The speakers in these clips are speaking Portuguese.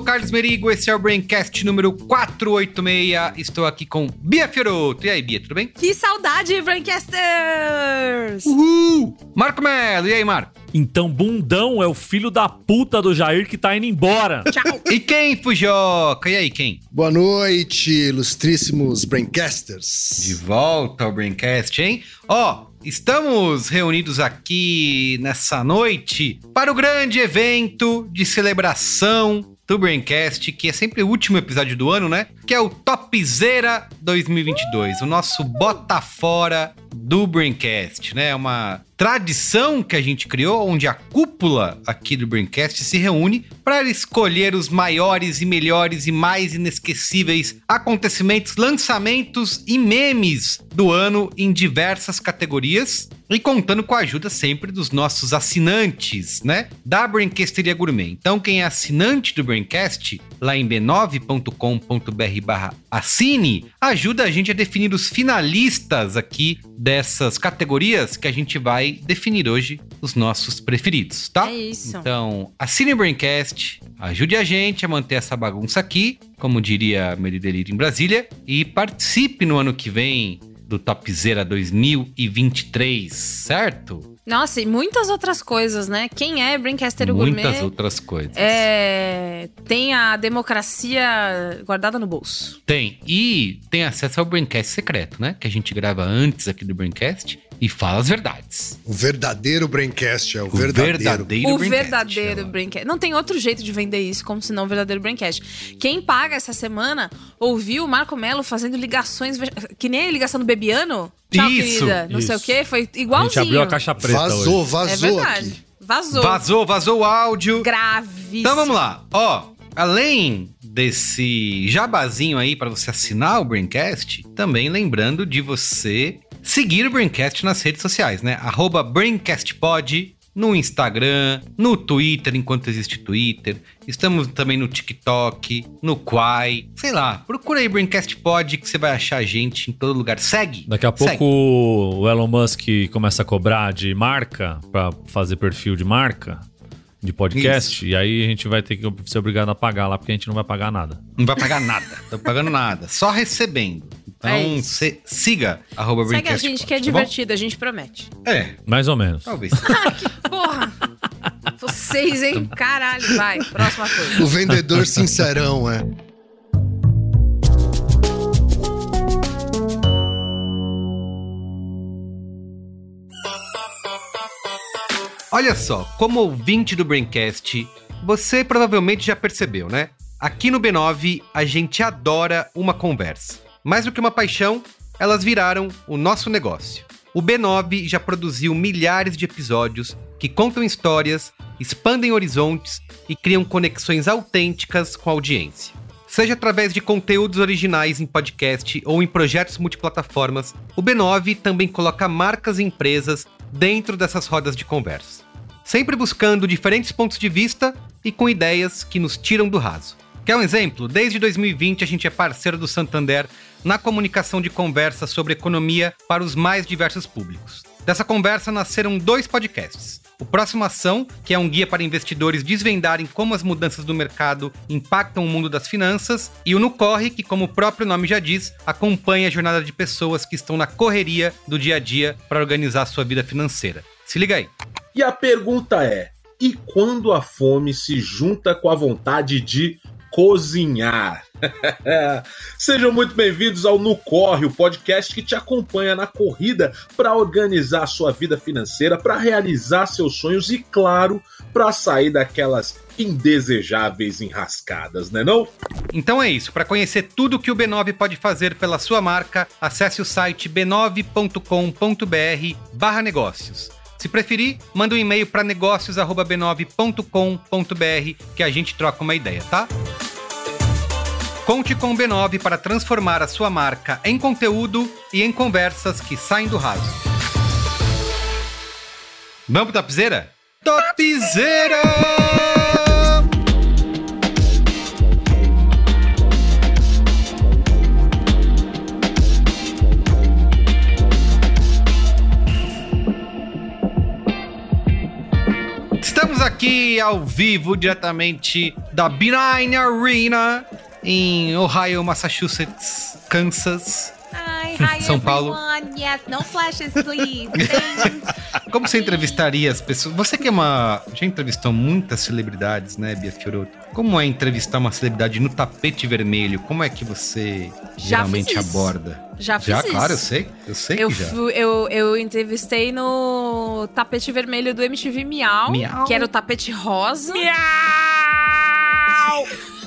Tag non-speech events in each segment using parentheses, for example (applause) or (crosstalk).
sou Carlos Merigo, esse é o Braincast número 486. Estou aqui com Bia Fioroto. E aí, Bia, tudo bem? Que saudade, Braincasters! Uhul! Marco Melo, e aí, Marco? Então, bundão é o filho da puta do Jair que tá indo embora. Tchau. e quem, Fujoca? E aí, quem? Boa noite, ilustríssimos Braincasters. De volta ao Braincast, hein? Ó, oh, Estamos reunidos aqui nessa noite para o grande evento de celebração do Braincast, que é sempre o último episódio do ano, né? Que é o Topzera 2022, o nosso bota fora do Braincast, né? É uma tradição que a gente criou, onde a cúpula aqui do Braincast se reúne para escolher os maiores e melhores e mais inesquecíveis acontecimentos, lançamentos e memes do ano em diversas categorias e contando com a ajuda sempre dos nossos assinantes, né? Da Braincasteria Gourmet. Então, quem é assinante do Braincast, lá em b9.com.br barra assine, ajuda a gente a definir os finalistas aqui dessas categorias que a gente vai definir hoje os nossos preferidos, tá? É isso. Então, assine o Braincast, ajude a gente a manter essa bagunça aqui, como diria Meridelito em Brasília, e participe no ano que vem do Topzera 2023, certo? Nossa, e muitas outras coisas, né? Quem é Braincaster Gourmet? Muitas outras coisas. É... Tem a democracia guardada no bolso. Tem. E tem acesso ao Braincast secreto, né? Que a gente grava antes aqui do Braincast e fala as verdades. O verdadeiro Braincast é o, o verdadeiro. verdadeiro o Braincast, verdadeiro Braincast. Não tem outro jeito de vender isso como se não o verdadeiro Braincast. Quem paga essa semana ouviu o Marco Melo fazendo ligações que nem a ligação do Bebiano? Tchau, isso, querida. Não isso. sei o quê. Foi igualzinho. A gente abriu a caixa preta Vazou, hoje. vazou é verdade. aqui. Vazou. Vazou, vazou o áudio. Gravíssimo. Então vamos lá. Ó, além desse jabazinho aí para você assinar o Braincast, também lembrando de você seguir o Braincast nas redes sociais, né? Arroba BraincastPod no Instagram, no Twitter, enquanto existe Twitter. Estamos também no TikTok, no Quai. Sei lá, procura aí Braincast Pod que você vai achar a gente em todo lugar. Segue! Daqui a segue. pouco o Elon Musk começa a cobrar de marca, para fazer perfil de marca de podcast, Isso. e aí a gente vai ter que ser obrigado a pagar lá, porque a gente não vai pagar nada. Não vai pagar nada, tô pagando nada, só recebendo. Então, é se, siga arroba Segue a gente que é tá divertido, bom? a gente promete. É. Mais ou menos. Talvez. (laughs) ah, que porra! Vocês, hein? Caralho, vai. Próxima coisa. O vendedor sincerão, é. Olha só, como ouvinte do Braincast, você provavelmente já percebeu, né? Aqui no B9, a gente adora uma conversa. Mais do que uma paixão, elas viraram o nosso negócio. O B9 já produziu milhares de episódios que contam histórias, expandem horizontes e criam conexões autênticas com a audiência. Seja através de conteúdos originais em podcast ou em projetos multiplataformas, o B9 também coloca marcas e empresas dentro dessas rodas de conversa. Sempre buscando diferentes pontos de vista e com ideias que nos tiram do raso. Quer um exemplo? Desde 2020 a gente é parceiro do Santander na comunicação de conversa sobre economia para os mais diversos públicos. Dessa conversa nasceram dois podcasts. O Próxima Ação, que é um guia para investidores desvendarem como as mudanças do mercado impactam o mundo das finanças, e o No Corre, que, como o próprio nome já diz, acompanha a jornada de pessoas que estão na correria do dia a dia para organizar sua vida financeira. Se liga aí. E a pergunta é: e quando a fome se junta com a vontade de cozinhar. (laughs) Sejam muito bem-vindos ao No Corre, o podcast que te acompanha na corrida para organizar sua vida financeira, para realizar seus sonhos e, claro, para sair daquelas indesejáveis enrascadas, né não? Então é isso. Para conhecer tudo que o B9 pode fazer pela sua marca, acesse o site b9.com.br/negócios. Se preferir, manda um e-mail para negócios@b9.com.br que a gente troca uma ideia, tá? Conte com o B9 para transformar a sua marca em conteúdo e em conversas que saem do raso. Vamos pro Topzera? Topzera! Estamos aqui ao vivo, diretamente da Benign Arena, em Ohio, Massachusetts, Kansas. Hi, hi São Paulo. Yes, no flashes, please. Como você entrevistaria as pessoas? Você que é uma. Já entrevistou muitas celebridades, né, Bia Fioroto? Como é entrevistar uma celebridade no tapete vermelho? Como é que você Já geralmente fiz isso. aborda? Já fiz Já, isso. claro, eu sei. Eu sei Eu, que já. fui- eu, eu entrevistei no tapete vermelho do MTV Miau, Miau. que era o tapete rosa. (laughs)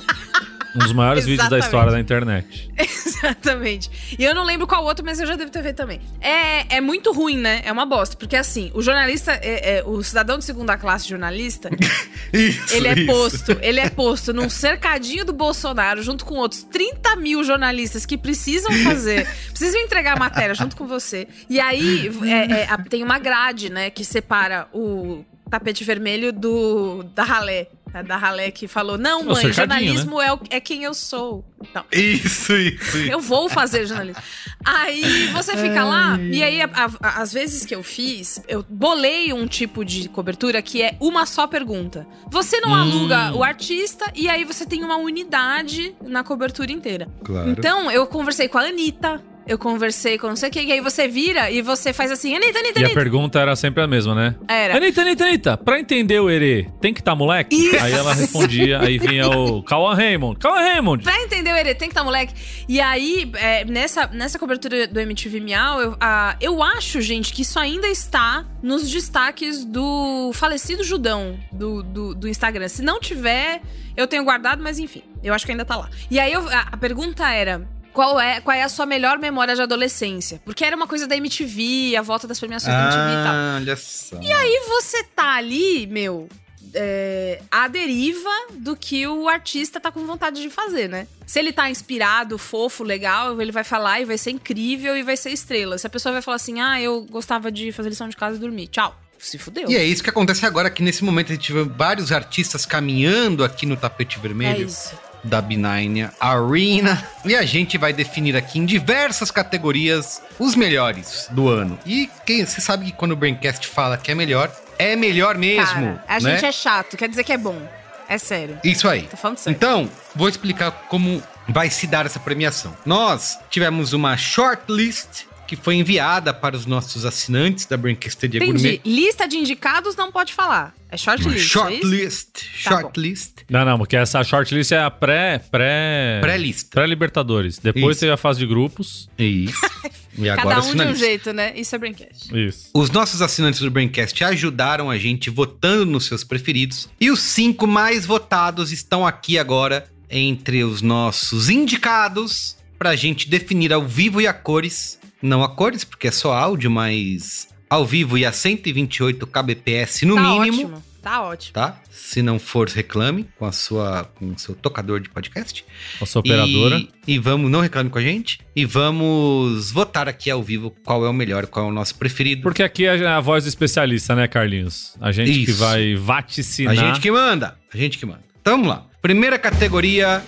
Um dos maiores (laughs) vídeos da história da internet. (laughs) Exatamente. E eu não lembro qual outro, mas eu já devo ter feito também. É, é muito ruim, né? É uma bosta. Porque assim, o jornalista, é- é- o cidadão de segunda classe jornalista, (laughs) Isso, ele é isso. posto, ele é posto num cercadinho do Bolsonaro, junto com outros 30 mil jornalistas que precisam fazer, precisam entregar a matéria junto com você. E aí é- é, tem uma grade, né, que separa o tapete vermelho do da ralé. Né, Da ralé que falou: Não, mãe, jornalismo é, o- é quem eu sou. Então, Isso, isso, isso. eu vou fazer jornalismo. Aí você fica lá, e aí, a- a- às vezes que eu fiz, eu bolei um tipo de cobertura que é uma só pergunta. Você não Hum. aluga o artista, e aí você tem uma unidade na cobertura inteira. Claro. Então, eu conversei com a Anitta. Eu conversei com não sei o que, e aí você vira e você faz assim, Anitta, Anitta, E a Anitta. pergunta era sempre a mesma, né? Era. Anitta, Anitta, Anitta, pra entender o Herê, tem que estar moleque? Isso. Aí ela respondia, aí vinha o (laughs) Cauã Raymond. Cauã Raymond! Pra entender o Herê, tem que estar moleque. E aí, é, nessa, nessa cobertura do MTV Miau, eu, ah, eu acho, gente, que isso ainda está nos destaques do falecido Judão do, do, do Instagram. Se não tiver, eu tenho guardado, mas enfim, eu acho que ainda tá lá. E aí eu- a, a pergunta era. Qual é, qual é a sua melhor memória de adolescência? Porque era uma coisa da MTV, a volta das premiações da MTV e tal. Ah, olha só. E você tá ali, meu, é, à deriva do que o artista tá com vontade de fazer, né? Se ele tá inspirado, fofo, legal, ele vai falar e vai ser incrível e vai ser estrela. Se a pessoa vai falar assim, ah, eu gostava de fazer lição de casa e dormir, tchau. Se fudeu. E é isso que acontece agora, que nesse momento a gente vê vários artistas caminhando aqui no tapete É vermelho isso. Da Benign Arena. E a gente vai definir aqui em diversas categorias os melhores do ano. E quem, você sabe que quando o Braincast fala que é melhor, é melhor mesmo. Cara, a né? gente é chato, quer dizer que é bom. É sério. Isso aí. Tô falando sério. Então, vou explicar como vai se dar essa premiação. Nós tivemos uma shortlist que foi enviada para os nossos assinantes da Brincasteria Entendi. Gourmet. Lista de indicados não pode falar. É Uma shortlist. é shortlist. Tá. Shortlist. Não, não, porque essa shortlist é a pré... Pré... Pré-lista. Pré-Libertadores. Depois Isso. tem a fase de grupos. Isso. (laughs) E agora Cada um de um jeito, né? Isso é Braincast. Isso. Os nossos assinantes do Braincast ajudaram a gente votando nos seus preferidos. E os cinco mais votados estão aqui agora entre os nossos indicados pra gente definir ao vivo e a cores. Não a cores, porque é só áudio, mas ao vivo e a 128 kbps no tá mínimo. ótimo. Tá ótimo. Tá? Se não for, reclame com a sua com o seu tocador de podcast. Nossa operadora. E, e vamos, não reclame com a gente. E vamos votar aqui ao vivo qual é o melhor, qual é o nosso preferido. Porque aqui é a voz do especialista, né, Carlinhos? A gente que Isso. vai vaticinar. A gente que manda. A gente que manda. Então vamos lá. Primeira categoria.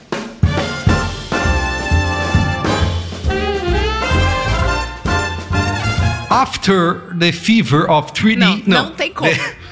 After the Fever of 3D. Não, não tem como. (laughs)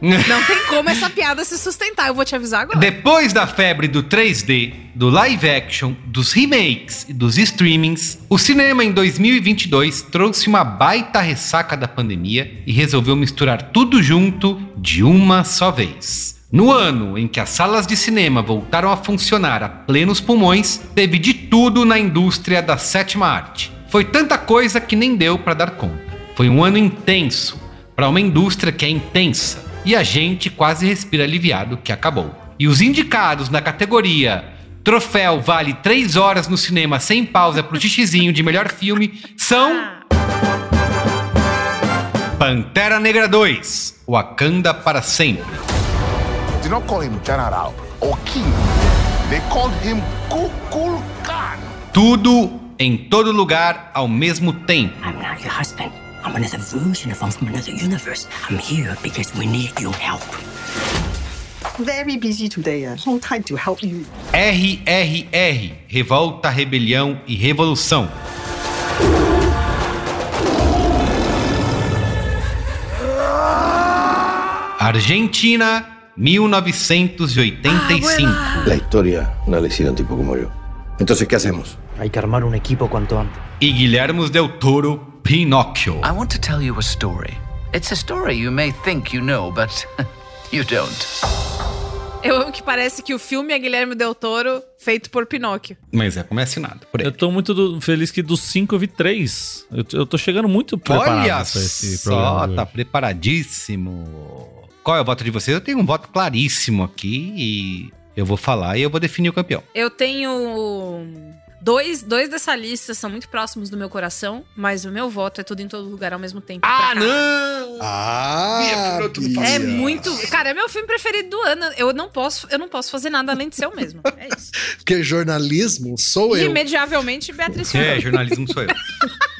Não tem como essa piada se sustentar, eu vou te avisar agora. Depois da febre do 3D, do live action, dos remakes e dos streamings, o cinema em 2022 trouxe uma baita ressaca da pandemia e resolveu misturar tudo junto de uma só vez. No ano em que as salas de cinema voltaram a funcionar a plenos pulmões, teve de tudo na indústria da sétima arte. Foi tanta coisa que nem deu para dar conta. Foi um ano intenso para uma indústria que é intensa e a gente quase respira aliviado que acabou. E os indicados na categoria troféu vale 3 horas no cinema sem pausa pro xixizinho de melhor filme são Pantera Negra 2, Wakanda para sempre. They don't call him General or King. They called him Kukulkan. Tudo em todo lugar ao mesmo tempo. I'm not your husband. I'm another version of him from another universe. I'm here because we need your help. Very busy today. Uh, no time to help you. RRR, Revolta, Rebelião e Revolução. Argentina, 1985. La historia no la hicieron tipo como yo. Entonces, ¿qué hacemos? Hay que armar un equipo cuanto antes. E Guilherme Del Toro, Pinóquio. I want to tell you a story. It's a story you may think you know, but (laughs) you don't. Eu amo que parece que o filme é Guilherme Del Toro, feito por Pinóquio. Mas é como é assinado por ele. Eu tô muito do- feliz que dos cinco eu vi três. Eu, eu tô chegando muito preparado Olha pra esse só, programa. tá hoje. preparadíssimo. Qual é o voto de vocês? Eu tenho um voto claríssimo aqui e eu vou falar e eu vou definir o campeão. Eu tenho. Dois, dois dessa lista são muito próximos do meu coração, mas o meu voto é tudo em todo lugar ao mesmo tempo. Ah, não! Ah, Bia. É muito. Cara, é meu filme preferido do ano. Eu não posso, eu não posso fazer nada além de ser o mesmo. É isso. (laughs) Porque jornalismo sou eu. Irremediavelmente, Beatriz É, jornalismo sou eu.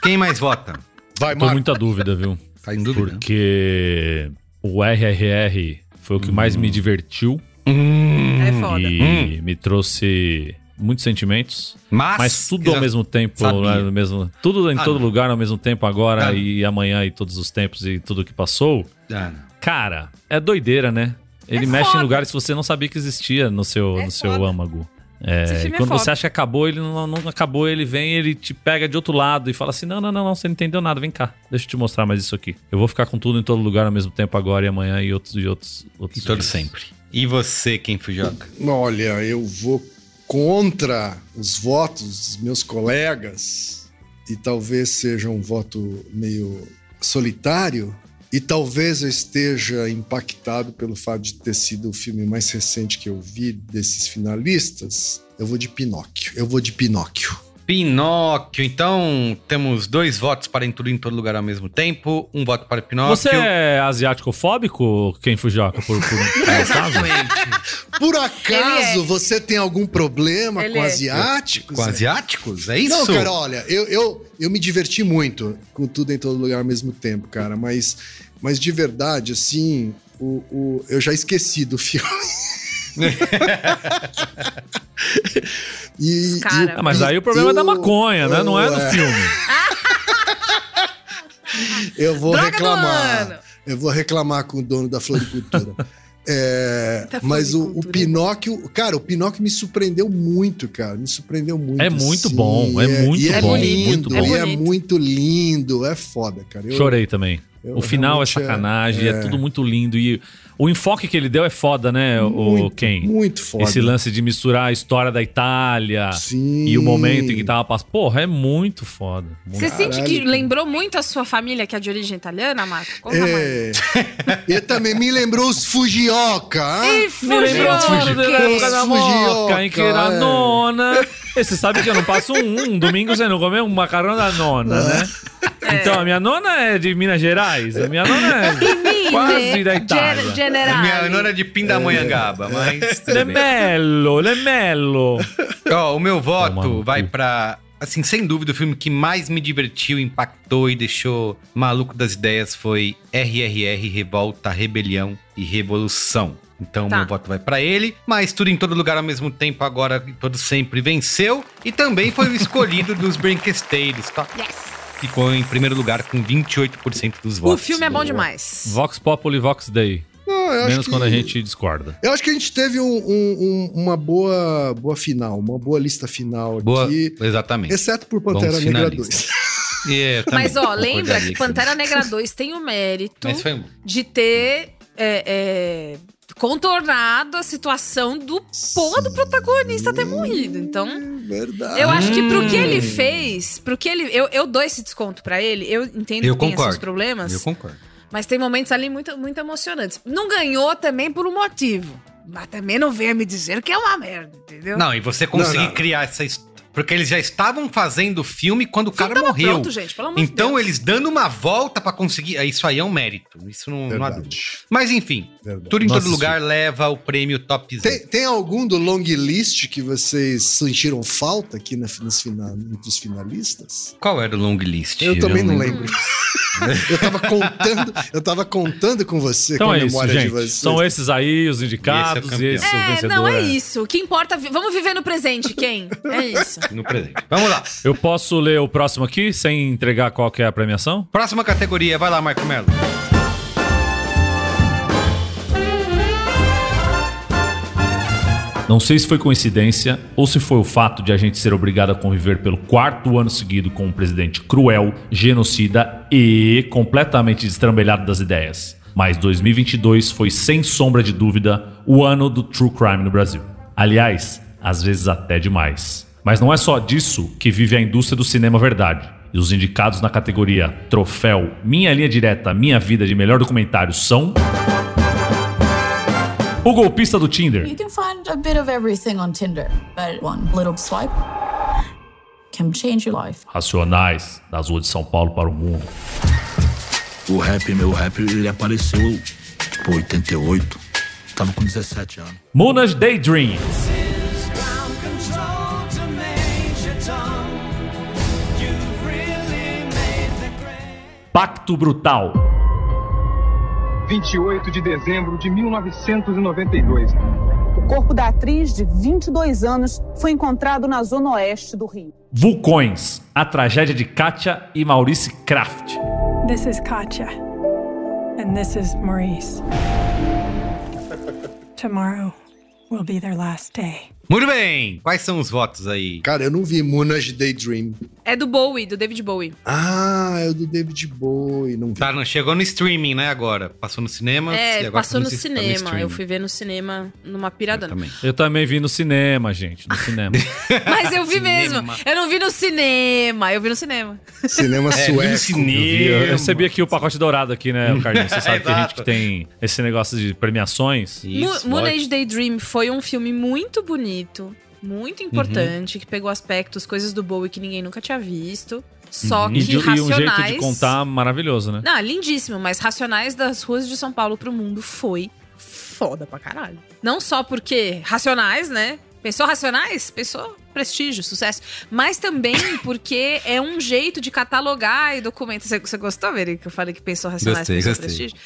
Quem mais vota? Vai, Tô Marco. muita dúvida, viu? Tá em dúvida? Porque o RRR foi o que mais me divertiu Hum, É foda. e me trouxe muitos sentimentos. mas, Mas tudo ao mesmo tempo, né, no mesmo, tudo em Ah, todo não. lugar ao mesmo tempo agora Ah, e amanhã e todos os tempos e tudo que passou. Ah. Cara, é doideira, né? Ele É mexe foda. em lugares que você não sabia que existia no seu, É no seu foda. âmago. É, e é quando você acha que acabou, ele não, não acabou, ele vem, ele te pega de outro lado e fala assim: não, não, não, não, você não entendeu nada, vem cá, deixa eu te mostrar mais isso aqui. Eu vou ficar com tudo em todo lugar ao mesmo tempo agora e amanhã e outros e outros. outros E todo dias. sempre. E você, quem fujoca? Olha, eu vou contra os votos dos meus colegas e talvez seja um voto meio solitário e talvez eu esteja impactado pelo fato de ter sido o filme mais recente que eu vi desses finalistas. Eu vou de Pinóquio. Eu vou de Pinóquio. Pinóquio. Então, temos dois votos para em tudo em todo lugar ao mesmo tempo. Um voto para Pinóquio. Você é asiático-fóbico, quem fujoca? Por, por, (laughs) por acaso? Por acaso Ele é. você tem algum problema Ele com é. asiáticos? Com asiáticos? É isso? Não, cara, olha, eu, eu, eu me diverti muito com tudo em todo lugar ao mesmo tempo, cara, mas, mas de verdade, assim, o, o, eu já esqueci do filme. (laughs) (laughs) e, Cara. e Ah, mas aí o problema é da eu- maconha, né? Não é do é. filme. (laughs) Eu vou Droga reclamar. Eu vou reclamar com o dono da floricultura. É, (laughs) Da mas o, o. Pinóquio, cara, o Pinóquio me surpreendeu muito, cara. Me surpreendeu muito. É muito assim, bom, é muito e bom, lindo, muito e bom. é muito lindo, é foda, cara. Eu- Chorei também. eu o final é sacanagem, é, tudo muito lindo. E o enfoque que ele deu é foda, né, o muito, Ken? Muito foda. Esse lance de misturar a história da Itália Sim. e o momento em que tava passando. Porra, é muito foda. Muito Você sente que Caralho. lembrou muito a sua família, que é de origem italiana, Marco? Conta mais. (laughs) É. e também me lembrou os Fujioka. hein? Fujioka! Fujioka, em que era é. nona. E você sabe que eu não passo um, um domingo sem não comer um macarrão da nona, né? (laughs) Então, a minha nona é de Minas Gerais. A minha nona é quase da Itália. Minha nona é de Pindamonhangaba, mas. (laughs) tudo bem. Lemello, Lemello. Ó, o meu voto vai pra. Assim, sem dúvida, o filme que mais me divertiu, impactou e deixou maluco das ideias foi RRR Revolta, Rebelião e Revolução. Então, Tá. meu voto vai pra ele, mas tudo em todo lugar ao mesmo tempo, agora e todo sempre venceu. E também foi o escolhido dos (laughs) Brinquesteiros, tá? Yes. Ficou em primeiro lugar com 28% dos votos. O filme é bom demais. Vox Populi, Vox Day. Não, Menos que- quando a gente discorda. Eu acho que a gente teve um- um- um- uma boa, boa final, uma boa lista final Boa, aqui. exatamente. Exceto por Pantera Bons Negra finalistas. 2. (laughs) É, eu também Mas, ó, lembra que Pantera. Negra 2 tem o mérito um... de ter é, é, contornado a situação do porra do protagonista ter morrido. Então, Verdade. eu acho que pro que Hum. ele fez, pro que ele. Eu, eu dou esse desconto pra ele, eu entendo Eu que tem concordo. esses problemas. Eu concordo. Mas tem momentos ali muito, muito emocionantes. Não ganhou também por um motivo. Mas também não venha me dizer que é uma merda, entendeu? Não, e você conseguir Não, não. criar essa história. Porque eles já estavam fazendo o filme quando o filme cara tava morreu. pronto, gente, pelo amor de então Deus. eles dando uma volta pra conseguir. Isso aí é um mérito. Isso não, não há dúvida. Mas enfim, Verdade. tudo em Nossa, todo lugar leva o prêmio Top Z. Tem, tem algum do long list que vocês sentiram falta aqui na, nos fina, entre os finalistas? Qual era o long list? Eu também não lembro. lembro. (laughs) eu tava contando, eu tava contando com você Então com a é isso, memória de gente. vocês. São esses aí os indicados Esse é o e esse, campeão. o É, vencedor. não é é. isso. O que importa. Vamos viver no presente, quem? É isso. No presente. Vamos lá. Eu posso ler o próximo aqui sem entregar qual que é a premiação? Próxima categoria. Vai lá, Marco Melo. Não sei se foi coincidência ou se foi o fato de a gente ser obrigado a conviver pelo quarto ano seguido com um presidente cruel, genocida e completamente destrambelhado das ideias. Mas 2022 foi sem sombra de dúvida o ano do true crime no Brasil. Aliás, às vezes até demais. Mas não é só disso que vive a indústria do cinema verdade. E os indicados na categoria Troféu Minha Linha Direta, Minha Vida de Melhor Documentário são. O golpista do Tinder. You can find a bit of everything on Tinder, but one little swipe can change your life. Racionais, das ruas de São Paulo para o mundo. O rap, meu rap, ele apareceu, tipo, 88. Tava com 17 anos. Munas Daydream. Pacto Brutal. 28 de dezembro de 1992. O corpo da atriz, de 22 anos, foi encontrado na zona oeste do Rio. Vulcões. A tragédia de Katia e Maurice Kraft. This is Katya. And this is Maurice. (laughs) Tomorrow will be their last day. Muito bem. Quais são os votos aí? Cara, eu não vi Munas Daydream. É do Bowie, do David Bowie. Ah, é o do David Bowie. Não vi. Tá, não, chegou no streaming, né, agora. Passou no cinema. e É, agora passou tá no tá cinema. streaming. eu fui ver no cinema numa piradona. Também. Eu também vi no cinema, gente. No cinema. (laughs) Mas eu vi mesmo. Cinema. Eu não vi no cinema. Eu vi no cinema. Cinema (laughs) É, vi no sueco. cinema. Eu, vi, eu recebi aqui o pacote dourado aqui, né, o Carlinhos? Você (laughs) sabe que a gente que tem esse negócio de premiações. Isso, Mo- Moon lógico. Age Daydream foi um filme muito bonito, muito importante, que pegou aspectos, coisas do Bowie que ninguém nunca tinha visto. Só E, que de- e um racionais. jeito de contar maravilhoso, né? Não, lindíssimo, mas Racionais das ruas de São Paulo pro mundo foi foda pra caralho. Não só porque Racionais, né? Pensou Racionais? Pensou prestígio, sucesso. Mas também (coughs) porque é um jeito de catalogar e documentar. Você, você gostou, Veri, que eu falei que pensou Racionais, Gostei, pensou gostei. prestígio?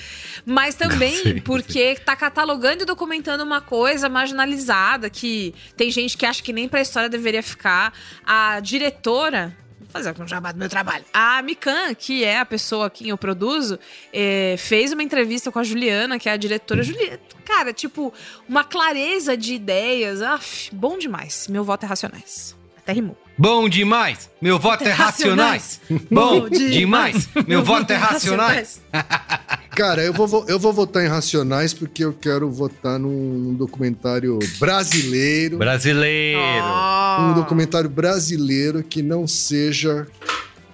Mas também Gostei, porque tá catalogando e documentando uma coisa marginalizada que tem gente que acha que nem pra história deveria ficar. A diretora fazer um jabá do meu trabalho. A Mikan, que é a pessoa a quem eu produzo, eh, fez uma entrevista com a Juliana, que é a diretora. Juliana, cara, tipo, uma clareza de ideias. Aff, bom demais. Meu voto é racionais. Até rimou. Bom demais. Meu voto é racionais. Bom demais. Meu voto é racionais. (laughs) Cara, eu vou, vo- eu vou votar em Racionais porque eu quero votar num, documentário brasileiro. Brasileiro. Um documentário brasileiro que não seja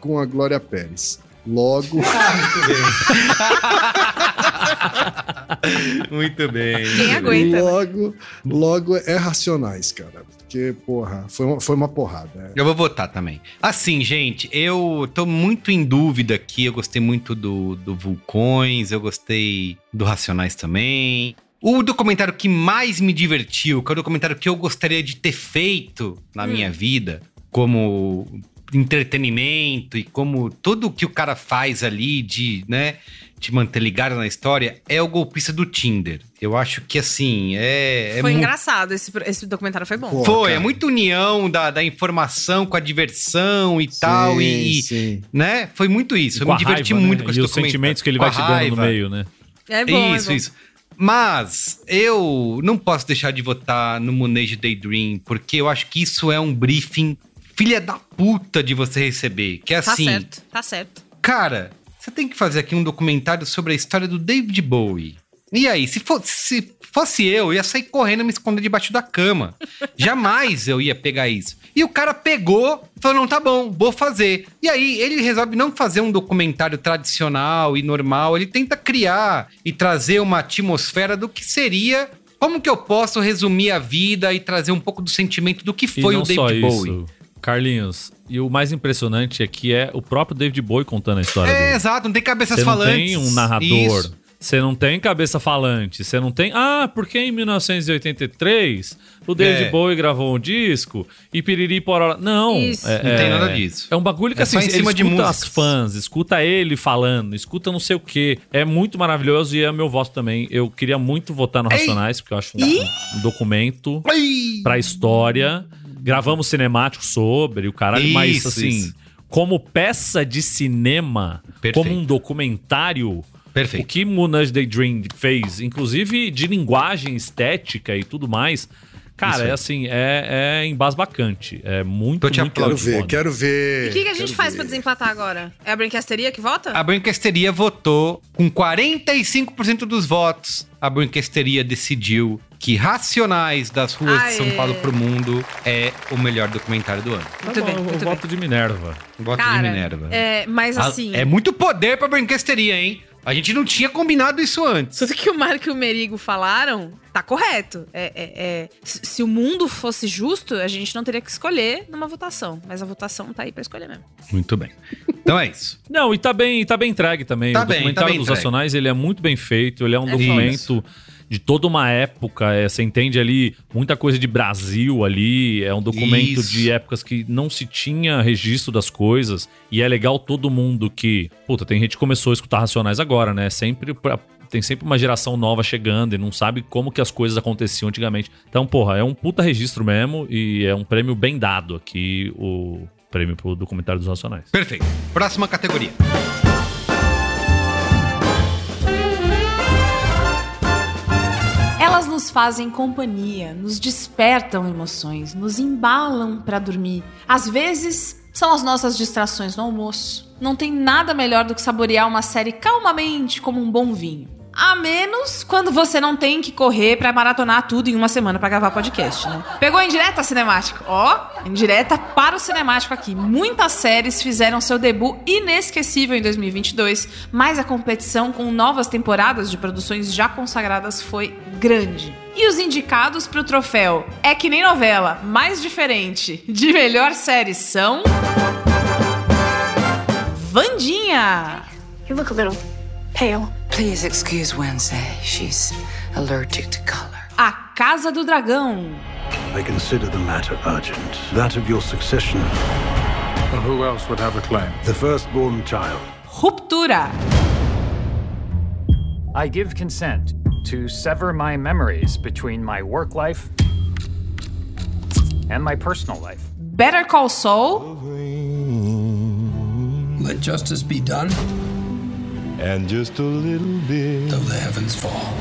com a Glória Pérez. Logo. (laughs) Muito bem. Quem aguenta? né? Logo, logo é Racionais, cara. Porque, porra, foi uma, foi uma porrada. é. Eu vou votar também. Assim, gente, eu tô muito em dúvida aqui. Eu gostei muito do, do Vulcões, eu gostei do Racionais também. O documentário que mais me divertiu, que é o documentário que eu gostaria de ter feito na Hum. minha vida, como entretenimento e como tudo que o cara faz ali de, né, te manter ligado na história, é o golpista do Tinder. Eu acho que, assim, é... é foi mu- engraçado. Esse, esse documentário foi bom. Pô, Foi, cara. é muita união da, da informação com a diversão e tal. E, sim. né? Foi muito isso. Eu me a diverti raiva, muito né? com esse E os documentário. sentimentos que ele Com vai te dando no raiva. meio, né? É bom, isso, é bom. isso. Mas eu não posso deixar de votar no Moonage Daydream, porque eu acho que isso é um briefing filha da puta de você receber. Que é Tá assim, certo, tá certo. cara, você tem que fazer aqui um documentário sobre a história do David Bowie. E aí, se fosse, se fosse eu, ia sair correndo e me esconder debaixo da cama. Jamais eu ia pegar isso. E o cara pegou e falou: não, tá bom, vou fazer. E aí, ele resolve não fazer um documentário tradicional e normal. Ele tenta criar e trazer uma atmosfera do que seria Como que eu posso resumir a vida e trazer um pouco do sentimento do que foi o David Bowie? Isso. Carlinhos, e o mais impressionante é que é o próprio David Bowie contando a história É, dele. exato, não tem cabeças Você não falantes. tem um narrador. Isso. Você não tem cabeça falante. Você não tem. Ah, porque em 1983 o David É. Bowie gravou um disco e piriri porora. Não. Isso. é- Não é- tem nada disso. É um bagulho que É assim, em ele cima de escuta músicas. as fãs, escuta ele falando, escuta não sei o quê. É muito maravilhoso e é meu voto também. Eu queria muito votar no Ei! Racionais, porque eu acho um, um documento Ai! pra história. Gravamos cinemático sobre o caralho, mas Isso, assim, isso. como peça de cinema, Perfeito. como um documentário, Perfeito. o que Moonage Daydream fez, inclusive de linguagem estética e tudo mais, cara, Isso é assim, é, é embasbacante. É muito, Tô te muito, Quero ver, foda. quero E ver. o que, que a gente faz ver. pra desempatar agora? É a brinquesteria que vota? A Brinquesteria votou com 45% dos votos. A Brinquesteria decidiu que Racionais das ruas de São Aê. Paulo pro mundo é o melhor documentário do ano. Muito Tá bem, bom, muito eu bem. voto de Minerva. Voto Cara, de Minerva. É, mas assim. É muito poder pra Brinquesteria, hein? A gente não tinha combinado isso antes. Tudo que o Marco e o Merigo falaram tá correto. É, é- é- se o mundo fosse justo, a gente não teria que escolher numa votação. Mas a votação tá aí pra escolher mesmo. Muito bem. Então é isso. (laughs) Não, e tá bem, tá bem entregue também. Tá o bem, documentário tá bem dos entregue. Racionais, ele é muito bem feito, ele é um É documento de toda uma época, é, você entende ali muita coisa de Brasil ali, é um documento Isso. de épocas que não se tinha registro das coisas, e é legal todo mundo que, puta, tem gente que começou a escutar Racionais agora, né? Sempre pra- tem sempre uma geração nova chegando e não sabe como que as coisas aconteciam antigamente. Então, porra, é um puta registro mesmo e é um prêmio bem dado aqui, o prêmio pro documentário dos Racionais. Perfeito. Próxima categoria. Elas nos fazem companhia, nos despertam emoções, nos embalam pra dormir. Às vezes, são as nossas distrações no almoço. Não tem nada melhor do que saborear uma série calmamente como um bom vinho. A menos quando você não tem que correr pra maratonar tudo em uma semana pra gravar podcast, né? Pegou em direta cinemático? Ó, em direta para o cinemático aqui. Muitas séries fizeram seu debut inesquecível em 2022, mas a competição com novas temporadas de produções já consagradas foi grande. E os indicados pro troféu É Que Nem Novela, mais diferente, de melhor série são... Vandinha! You look a little pale. Please excuse Wednesday. She's allergic to color. A Casa do Dragão. I consider the matter urgent. That of your succession. Who else would have a claim? The firstborn child. Ruptura. I give consent to sever my memories between my work life and my personal life. Better Call Saul. Let justice be done. And just a little bit. Though the heavens fall.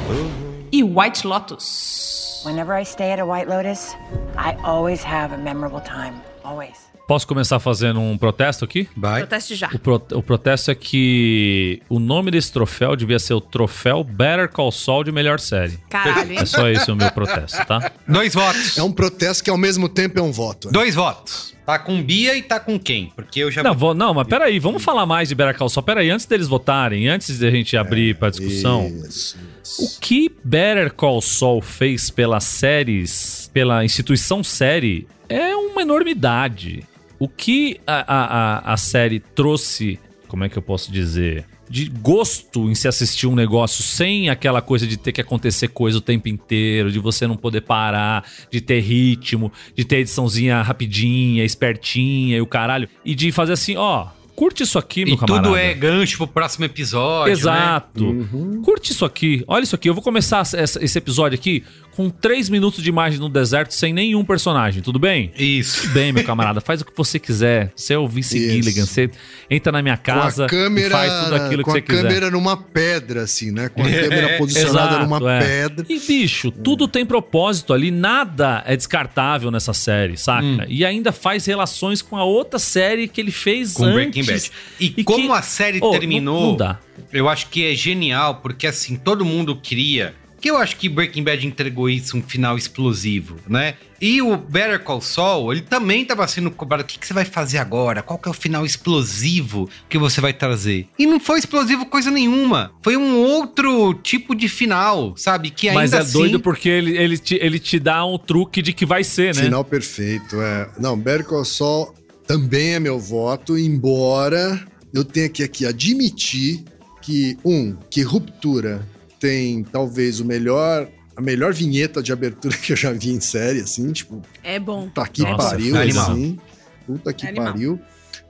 E White Lotus. Whenever I stay at a White Lotus, I always have a memorable time. Always. Posso começar fazendo um protesto aqui? Vai. Proteste já. O, pro- o protesto é que o nome desse troféu devia ser o troféu Better Call Saul de melhor série. Caralho, hein? É só esse o meu protesto, tá? Dois votos. É um protesto que ao mesmo tempo é um voto. né? Dois votos. Tá com Bia e tá com quem? Porque eu já Não, vou, não, mas peraí, vamos falar mais de Better Call Saul. Peraí, antes deles votarem, antes da gente abrir pra discussão. Isso, O que Better Call Saul fez pelas séries, pela instituição série, é uma enormidade. O que a, a, a, a série trouxe, como é que eu posso dizer? De gosto em se assistir um negócio sem aquela coisa de ter que acontecer coisa o tempo inteiro, de você não poder parar, de ter ritmo, de ter ediçãozinha rapidinha, espertinha e o caralho. E de fazer assim, ó, curte isso aqui, meu E camarada. tudo é gancho pro próximo episódio, Exato. né? Curte isso aqui. Olha isso aqui. Eu vou começar essa- esse episódio aqui com três minutos de imagem no deserto sem nenhum personagem, tudo bem? Isso. Tudo bem, meu camarada. Faz o que você quiser. Você é o Vince Isso. Gilligan. Você entra na minha casa com a câmera, faz tudo aquilo com que a você quiser. câmera numa pedra, assim, né? Com a (laughs) câmera É, posicionada Exato, numa é. pedra. E, bicho, tudo tem propósito ali, nada é descartável nessa série, saca? Hum. E ainda faz relações com a outra série que ele fez Com antes. Breaking Bad. E, E como que- a série Oh, terminou, não- não dá. eu acho que é genial, porque assim, todo mundo queria que eu acho que Breaking Bad entregou isso, um final explosivo, né? E o Better Call Saul, ele também tava sendo cobrado. O que, que você vai fazer agora? Qual que é o final explosivo que você vai trazer? E não foi explosivo coisa nenhuma. Foi um outro tipo de final, sabe? Que ainda Mas é assim... doido porque ele, ele, te, ele te dá um truque de que vai ser, né? Final perfeito, é. Não, Better Call Saul também é meu voto, embora eu tenha que aqui admitir que, um, que Ruptura tem talvez o melhor a melhor vinheta de abertura (laughs) que eu já vi em série, assim, tipo, É bom. puta que Nossa, pariu, é assim. Puta que É pariu,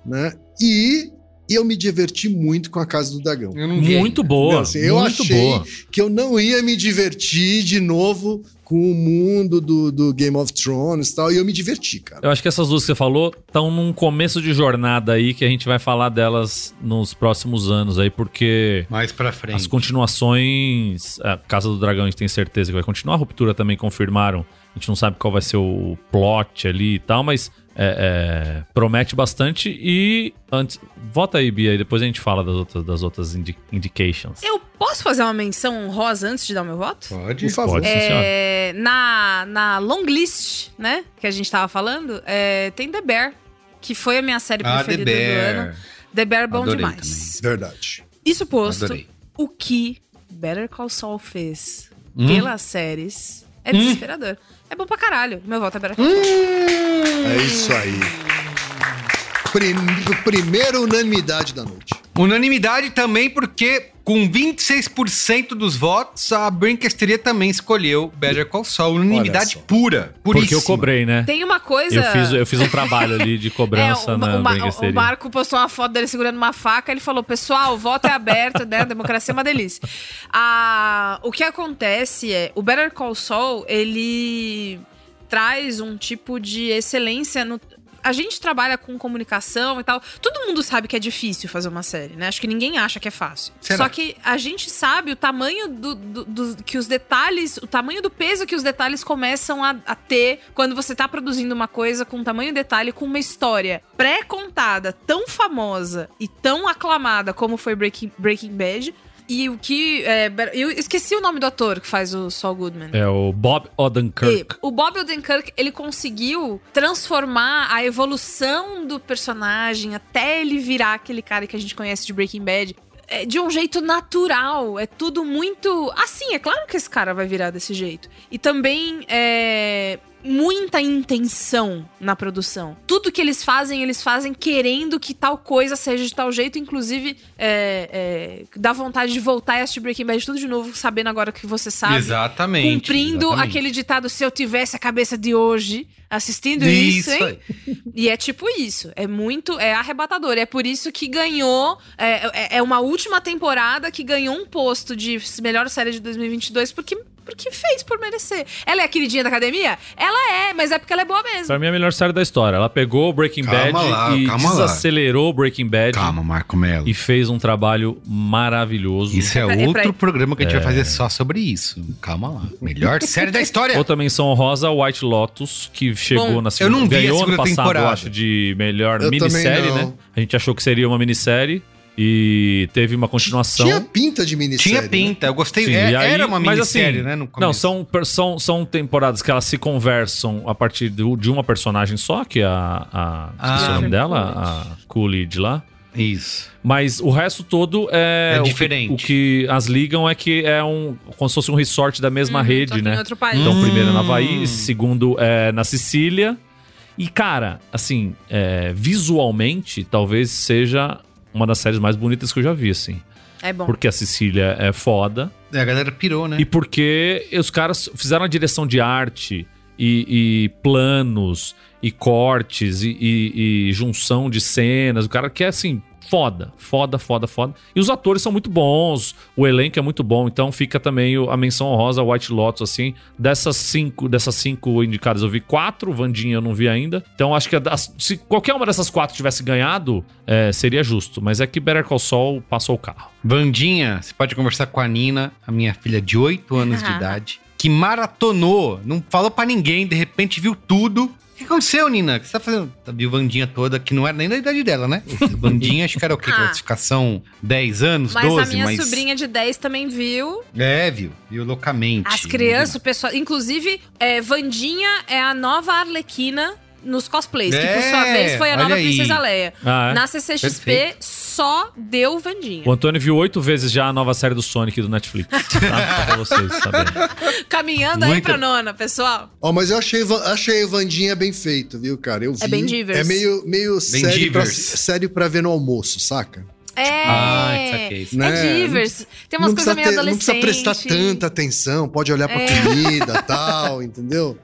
né? E eu me diverti muito com a Casa do Dragão. Não Muito boa. Assim, eu muito achei boa. que eu não ia me divertir de novo com o mundo do, do Game of Thrones e tal, e eu me diverti, cara. Eu acho que essas duas que você falou estão num começo de jornada aí que a gente vai falar delas nos próximos anos aí, porque Mais pra frente. as continuações. A Casa do Dragão a gente tem certeza que vai continuar. A Ruptura também confirmaram. A gente não sabe qual vai ser o plot ali e tal, mas é, é, promete bastante. E antes. Vota aí, Bia, e depois a gente fala das outras, das outras indi- indications. Eu posso fazer uma menção honrosa antes de dar o meu voto? Pode? Por favor. Pode. É, na, na long list, né, que a gente tava falando, é, tem The Bear, que foi a minha série Ah, The preferida do ano. Bear. The Bear é bom Adorei demais. Verdade. Isso posto, Adorei. o que Better Call Saul fez Hum? pelas séries é desesperador. É bom pra caralho. Meu voto é Call Saul. É isso aí. Prim- primeira unanimidade da noite. Unanimidade também porque com 26% dos votos, a Brincasteria também escolheu Better Call Saul. Unanimidade só. pura, puríssima. Porque eu cobrei, né? Tem uma coisa... Eu fiz, eu fiz um trabalho ali de (laughs) cobrança É, o, na o, brincadeira. o Marco postou uma foto dele segurando uma faca. Ele falou: Pessoal, o voto é aberto, né? A democracia é uma delícia. Ah, o que acontece é: o Better Call Saul, ele traz um tipo de excelência no. A gente trabalha com comunicação e tal. Todo mundo sabe que é difícil fazer uma série, né? Acho que ninguém acha que é fácil. Será? Só que a gente sabe o tamanho do, do- do- que os detalhes, o tamanho do peso que os detalhes começam a, a ter quando você tá produzindo uma coisa com tamanho detalhe, com uma história pré-contada, tão famosa e tão aclamada como foi Breaking, Breaking Bad. E o que. é, eu esqueci o nome do ator que faz o Saul Goodman. É o Bob Odenkirk. E o Bob Odenkirk, ele conseguiu transformar a evolução do personagem até ele virar aquele cara que a gente conhece de Breaking Bad é, de um jeito natural. É tudo muito. Assim, é claro que esse cara vai virar desse jeito. E também é. Muita intenção na produção. Tudo que eles fazem, eles fazem querendo que tal coisa seja de tal jeito. Inclusive, é, é, dá vontade de voltar e assistir Breaking Bad tudo de novo, sabendo agora que você sabe Exatamente. cumprindo exatamente. aquele ditado se eu tivesse a cabeça de hoje assistindo isso, Isso hein? E é tipo isso, é muito, é arrebatador. É por isso que ganhou, é, é- é uma última temporada que ganhou um posto de melhor série de 2022 porque porque fez por merecer. Ela é a queridinha da academia? Ela é, mas é porque ela é boa mesmo. Pra mim é a melhor série da história. Ela pegou o Breaking Calma Bad lá, e lá. desacelerou o Breaking Bad Calma, Marco Melo. e fez um trabalho maravilhoso. Isso é, pra- é outro pra- programa que a gente vai fazer só sobre isso. Calma lá. Melhor (laughs) série da história. Outra menção honrosa, White Lotus, que chegou Bom, na eu segunda. não vi a ganhou ano segunda passado, temporada. eu acho, de melhor Eu minissérie, né? A gente achou que seria uma minissérie e teve uma continuação. Tinha pinta de minissérie. Tinha né? pinta, eu gostei. Sim, é- aí- era uma mas minissérie, assim, né? No Não, são, são, são temporadas que elas se conversam a partir do- de uma personagem só, que é a. a Ah. o nome dela, a Coolidge lá. Isso. Mas o resto todo é. É o que- diferente. O que, as ligam é que é um. Como se fosse um resort da mesma Uhum, rede, né? Em outro país. Então, o primeiro é na Hum. Havaí, esse segundo é na Sicília. E, cara, assim, é, visualmente, talvez seja uma das séries mais bonitas que eu já vi, assim. É bom. Porque a Sicília é foda. É, a galera pirou, né? E porque os caras fizeram a direção de arte e, e planos e cortes e, e- e junção de cenas. O cara que é assim, foda, foda, foda, foda. E os atores são muito bons, o elenco é muito bom, então fica também o- a menção honrosa White Lotus, assim. Dessas cinco, dessas cinco indicadas eu vi quatro, Vandinha eu não vi ainda. Então acho que das- se qualquer uma dessas quatro tivesse ganhado, é, seria justo. Mas é que Better Call Saul passou o carro. Vandinha, você pode conversar com a Nina, a minha filha de 8 anos de (laughs) idade. que maratonou, não falou pra ninguém, de repente viu tudo. O que aconteceu, Nina? O que você tá fazendo? A viu Vandinha toda, que não era nem da idade dela, né? (laughs) Vandinha, acho que era o quê? Ah. Classificação 10 anos, Mas 12, a minha mas... sobrinha de 10 também viu. É, viu? Viu loucamente. As crianças, o pessoal. Inclusive, é, Vandinha é a nova Arlequina nos cosplays, que por É, sua vez foi a nova aí. Princesa Leia. Ah, é? Na CCXP Perfeito. só deu Vandinha. O Antônio viu oito vezes já a nova série do Sonic do Netflix. (laughs) Tá? Só pra vocês saberem. Caminhando aí Muito- pra nona, pessoal. Ó, mas eu achei, achei Vandinha bem feito, viu, cara? Eu vi. É bem divers. É meio, meio Bem sério pra, sério pra ver no almoço, saca? É. Ah, saquei. é Né? divers. Tem umas não coisas meio ter- Não adolescentes. precisa prestar tanta atenção, pode olhar pra É. comida e tal, entendeu?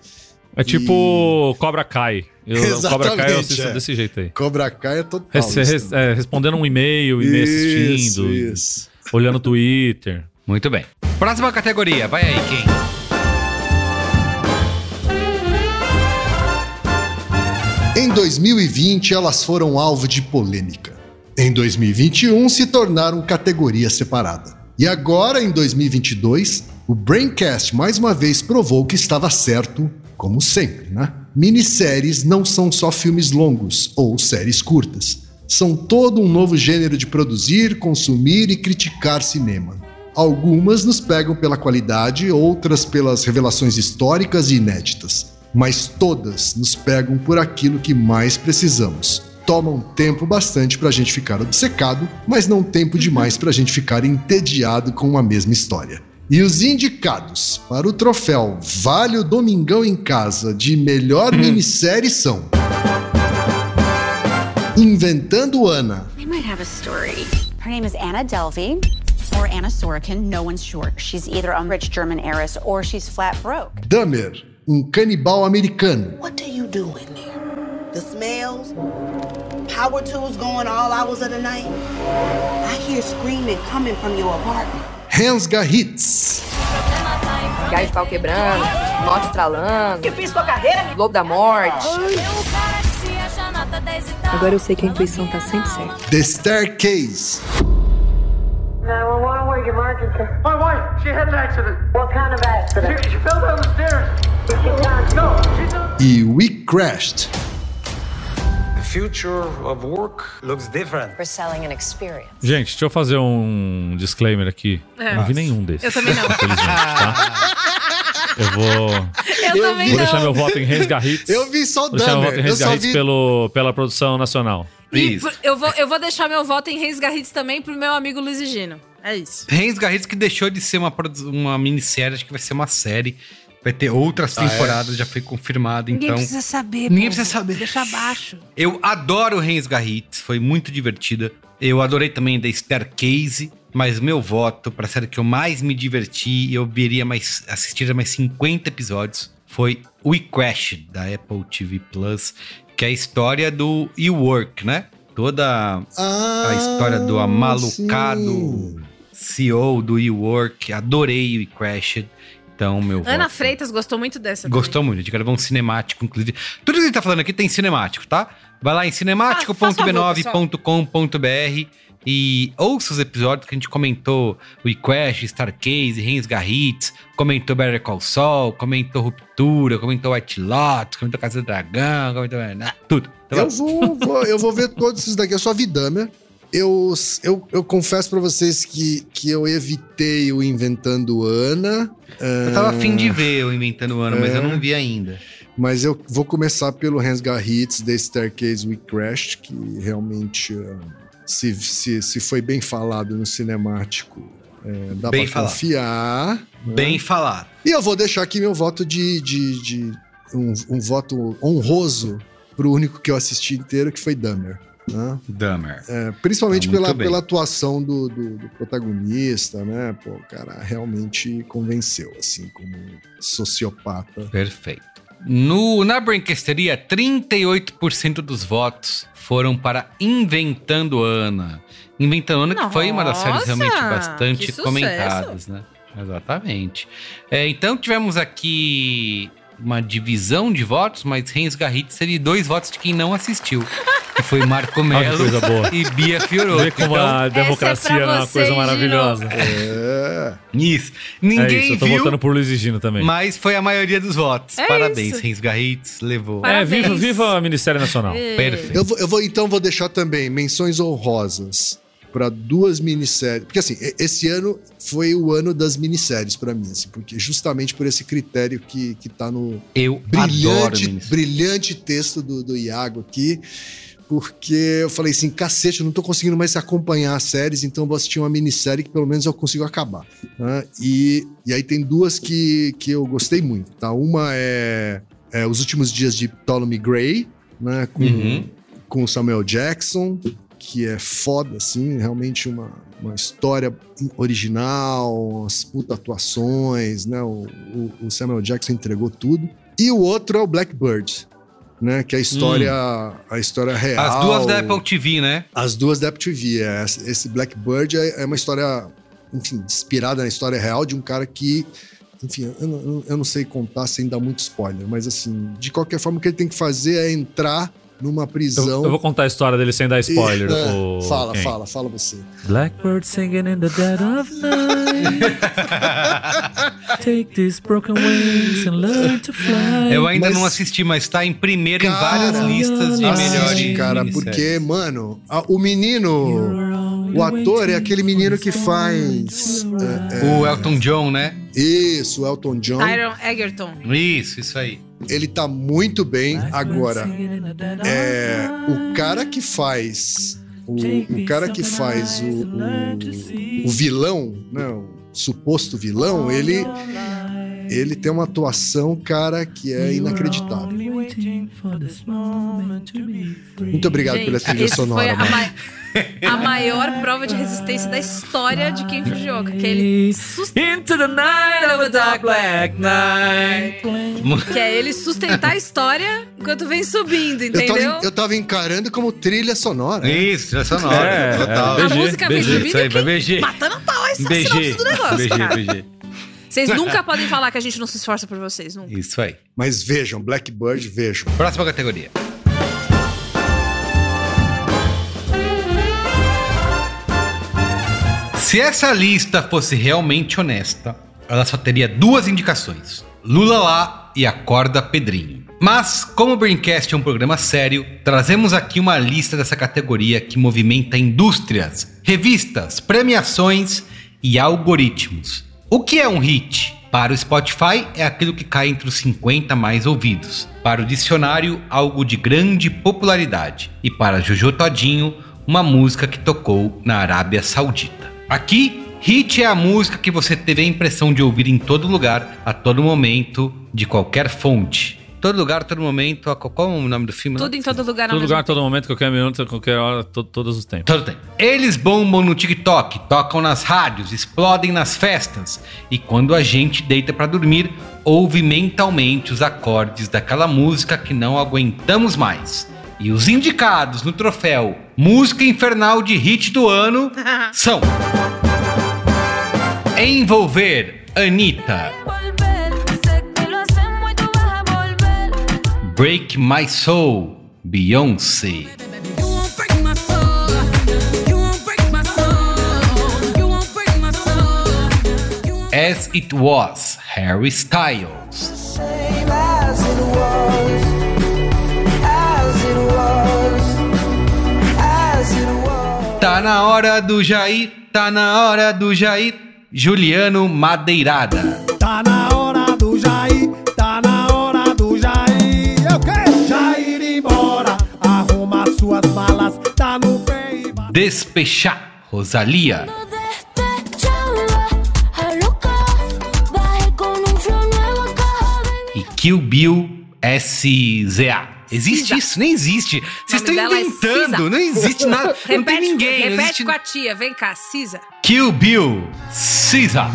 É tipo Cobra Kai. Eu, Cobra Kai eu Exatamente, assisto é. desse jeito aí. Cobra Kai é total. Res- res- é, respondendo um e-mail, e-mail Isso, assistindo, isso. olhando o Twitter. Muito bem. Próxima categoria, vai aí, quem? Em 2020, elas foram alvo de polêmica. Em 2021, se tornaram categoria separada. E agora, em 2022, o Braincast mais uma vez provou que estava certo, como sempre, né? Minisséries não são só filmes longos ou séries curtas. São todo um novo gênero de produzir, consumir e criticar cinema. Algumas nos pegam pela qualidade, outras pelas revelações históricas e inéditas. Mas todas nos pegam por aquilo que mais precisamos. Tomam tempo bastante pra gente ficar obcecado, mas não tempo demais pra gente ficar entediado com a mesma história. E os indicados para o troféu Vale o Domingão em Casa de melhor minissérie são. Inventando Ana, They might have a story. Her name is Anna Delvey or Anna Sorokin. No one's sure. She's either a rich German heiress or she's flat broke. Dahmer, um canibal americano. What do you do in there? The smells? Power tools going all hours of the night? I hear screaming coming from your apartment. Rensga Hits, Gás de pau quebrando, norte estralando. Que fiz com a carreira? Lobo da morte. Agora eu sei que a intuição tá sempre certa. The Staircase, 911, where's your emergency? My wife, she had an accident. What kind of accident? She, she fell down the stairs. No, she's e We Crashed. Gente, deixa eu fazer um disclaimer aqui. É. Não vi nenhum desses. Eu também não. Infelizmente, tá? Eu vou. Eu, também Vou não. deixar meu voto em Rensga Hits. Eu vi só o Vou deixar meu voto em só Hits vi. pelo, pela produção nacional. E Isso. eu, vou, eu vou deixar meu voto em Reis Garrides também pro meu amigo Luiz e Gino. É isso. Reis Garridos que deixou de ser uma, uma minissérie, acho que vai ser uma série. Vai ter outras Ah, é? temporadas, já foi confirmado, Ninguém então... precisa saber. Ninguém povo. precisa saber. Deixa abaixo. Eu adoro Reis Garrites, foi muito divertida. Eu adorei também The Staircase, mas meu voto pra série que eu mais me diverti e eu veria mais, assistiria mais 50 episódios, foi We Crash, da Apple TV Plus, que é a história do E-Work, né? Toda Ah, a história do amalucado sim. CEO do E-Work. Adorei We Crash. Então, meu Ana voto. Freitas gostou muito dessa. Gostou muito, a gente gravou um cinemático, inclusive. Tudo que a gente tá falando aqui tem cinemático, tá? Vai lá em cinemático.b9.com.br e ouça os episódios que a gente comentou o Crash, Starcase, Reins Garritz, comentou Better Call Saul, comentou Ruptura, comentou White Lotus, comentou Casa do Dragão, comentou tudo. Então, Eu vou, vou- eu vou ver todos esses daqui. Eu só vi Dahmer. Eu, eu, eu confesso pra vocês que, que eu evitei o Inventando Ana. eu tava afim de ver o Inventando o Ano, mas É. eu não vi ainda. Mas eu vou começar pelo Rensga Hits, The Staircase We Crashed, que realmente, ah, se, se, se foi bem falado no cinemático, é, dá Bem pra falado. confiar. né? Bem falado. E eu vou deixar aqui meu voto de. de, de um, um voto honroso pro único que eu assisti inteiro, que foi Dahmer. Né? Dahmer. É, principalmente Tá pela, bem. pela atuação do, do, do protagonista, né? Pô, o cara realmente convenceu, assim, como sociopata. Perfeito. No, na Branquesteria, 38% dos votos foram para Inventando Ana. Inventando Ana, que foi uma das séries Nossa, realmente bastante comentadas, né? Exatamente. É, então tivemos aqui uma divisão de votos, mas Reis Garrit seria dois votos de quem não assistiu. que foi Marco (laughs) que Melo e Bia Fiorotto. Vê como a democracia é uma coisa maravilhosa. É. Isso. É Ninguém isso, eu tô viu, votando por Luiz e Gino também. mas foi a maioria dos votos. É Parabéns, isso. Garritz levou. É, viva, Parabéns. viva o Ministério Nacional. É. Perfeito. Eu vou, eu vou- então vou deixar também menções honrosas para duas minisséries. Porque assim, esse ano foi o ano das minisséries para mim, assim, porque justamente por esse critério que, que tá no Eu brilhante, brilhante texto do, do Iago aqui. Porque eu falei assim, cacete, eu não tô conseguindo mais acompanhar as séries, então vou assistir uma minissérie que pelo menos eu consigo acabar. né? E, e aí tem duas que, que eu gostei muito, tá? Uma é, é Os Últimos Dias de Ptolemy Gray, né? Com, Uhum. com Samuel Jackson, que é foda, assim, realmente uma, uma história original, umas puta atuações, né? O, o, o Samuel Jackson entregou tudo. E o outro é o Blackbird, né? Que é a história, a história real. As duas da Apple TV, né? As duas da Apple TV. É. Esse Blackbird é, é uma história, enfim, inspirada na história real de um cara que. Enfim, eu, não- eu não sei contar sem dar muito spoiler, mas assim, de qualquer forma, o que ele tem que fazer é entrar numa Eu, prisão. eu vou contar a história dele sem dar spoiler. E- é, ô, fala, Ken. fala, fala você. Blackbird singing in the dead of night. (laughs) Take these broken wings and learn to fly. Eu ainda Mas- não assisti, mas tá em primeiro em Cara, várias listas de Assiste, melhores. cara, porque, mano, a- o menino, o ator é aquele menino que faz. é, é, O Elton John, né? Isso, o Elton John. Tyron Egerton. Isso, isso aí. Ele tá muito bem. Agora, é, o cara que faz. O, o cara que faz o, o, o vilão, né? O suposto vilão, ele. Ele tem uma atuação, cara, que é inacreditável. Muito obrigado Gente, pela trilha sonora, foi a, mano. ma- a maior prova de resistência da história de Ken Fujioka. Que é ele, Into the night of a dark black night. que é ele sustentar a história enquanto vem subindo, Eu entendeu? tava, eu tava encarando como trilha sonora. Isso, trilha sonora. É, total. é, a BG, música vem BG, subindo isso aí, BG. matando a pau. Essa é BG, sinopse do negócio, BG, cara. BG. Vocês (laughs) nunca podem falar que a gente não se esforça por vocês, nunca. Isso aí. Mas vejam, Blackbird, vejam. Próxima categoria. Se essa lista fosse realmente honesta, ela só teria duas indicações: Lula lá e Acorda Pedrinho. Mas, como o Braincast é um programa sério, trazemos aqui uma lista dessa categoria que movimenta indústrias, revistas, premiações e algoritmos. O que é um hit? Para o Spotify, é aquilo que cai entre os 50 mais ouvidos. Para o dicionário, algo de grande popularidade. E para Jojo Todinho, uma música que tocou na Arábia Saudita. Aqui, hit é a música que você teve a impressão de ouvir em todo lugar, a todo momento, de qualquer fonte. Todo lugar, todo momento. a- Qual é o nome do filme? Tudo em todo lugar Todo lugar, todo momento, qualquer minuto, qualquer hora, to- todos os tempos. Todo tempo. Eles bombam no TikTok, tocam nas rádios, explodem nas festas. E quando a gente deita pra dormir, ouve mentalmente os acordes daquela música que não aguentamos mais. E os indicados no troféu Música Infernal de Hit do Ano (laughs) são Envolver Anitta, Break My Soul, Beyoncé. As It Was, Harry Styles. Tá na hora do Jair, tá na hora do Jair, Juliano Madeirada. Despechar, Rosalia. E Kill Bill SZA. Existe isso? Nem existe. Vocês estão é inventando. Cisa. não existe nada. (laughs) não tem Repete, ninguém. não repete existe... com a tia. Vem cá, Cisa. Kill Bill SZA.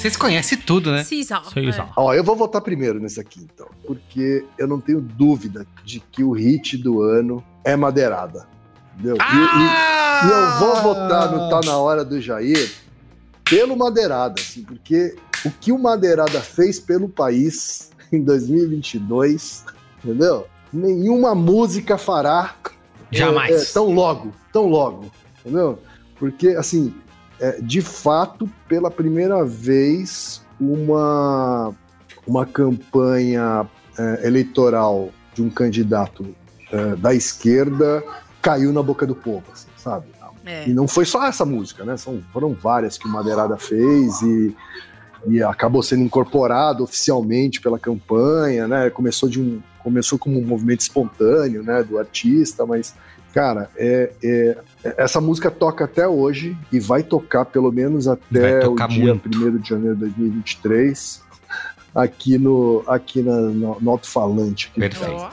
Vocês conhecem tudo, né? Cisa. Ó, eu vou votar primeiro nesse aqui, então. Porque eu não tenho dúvida de que o hit do ano é Madeirada. Entendeu? E- E, e eu vou votar no Tá Na Hora do Jair pelo Madeirada, assim, porque o que o Madeirada fez pelo país (laughs) em 2022, entendeu? Nenhuma música fará é, Jamais. é, tão logo, tão logo, entendeu? Porque, assim, é, de fato, pela primeira vez, uma, uma campanha é, eleitoral de um candidato é, da esquerda caiu na boca do povo, assim, sabe? É. E não foi só essa música, né? São, foram várias que o Madeirada fez e, e acabou sendo incorporado oficialmente pela campanha, né? Começou de um começou como um movimento espontâneo, né, do artista, mas cara, é, é- essa música toca até hoje e vai tocar pelo menos até o dia muito. 1 de janeiro de 2023 aqui no aqui na, no, no alto-falante. Perfeito.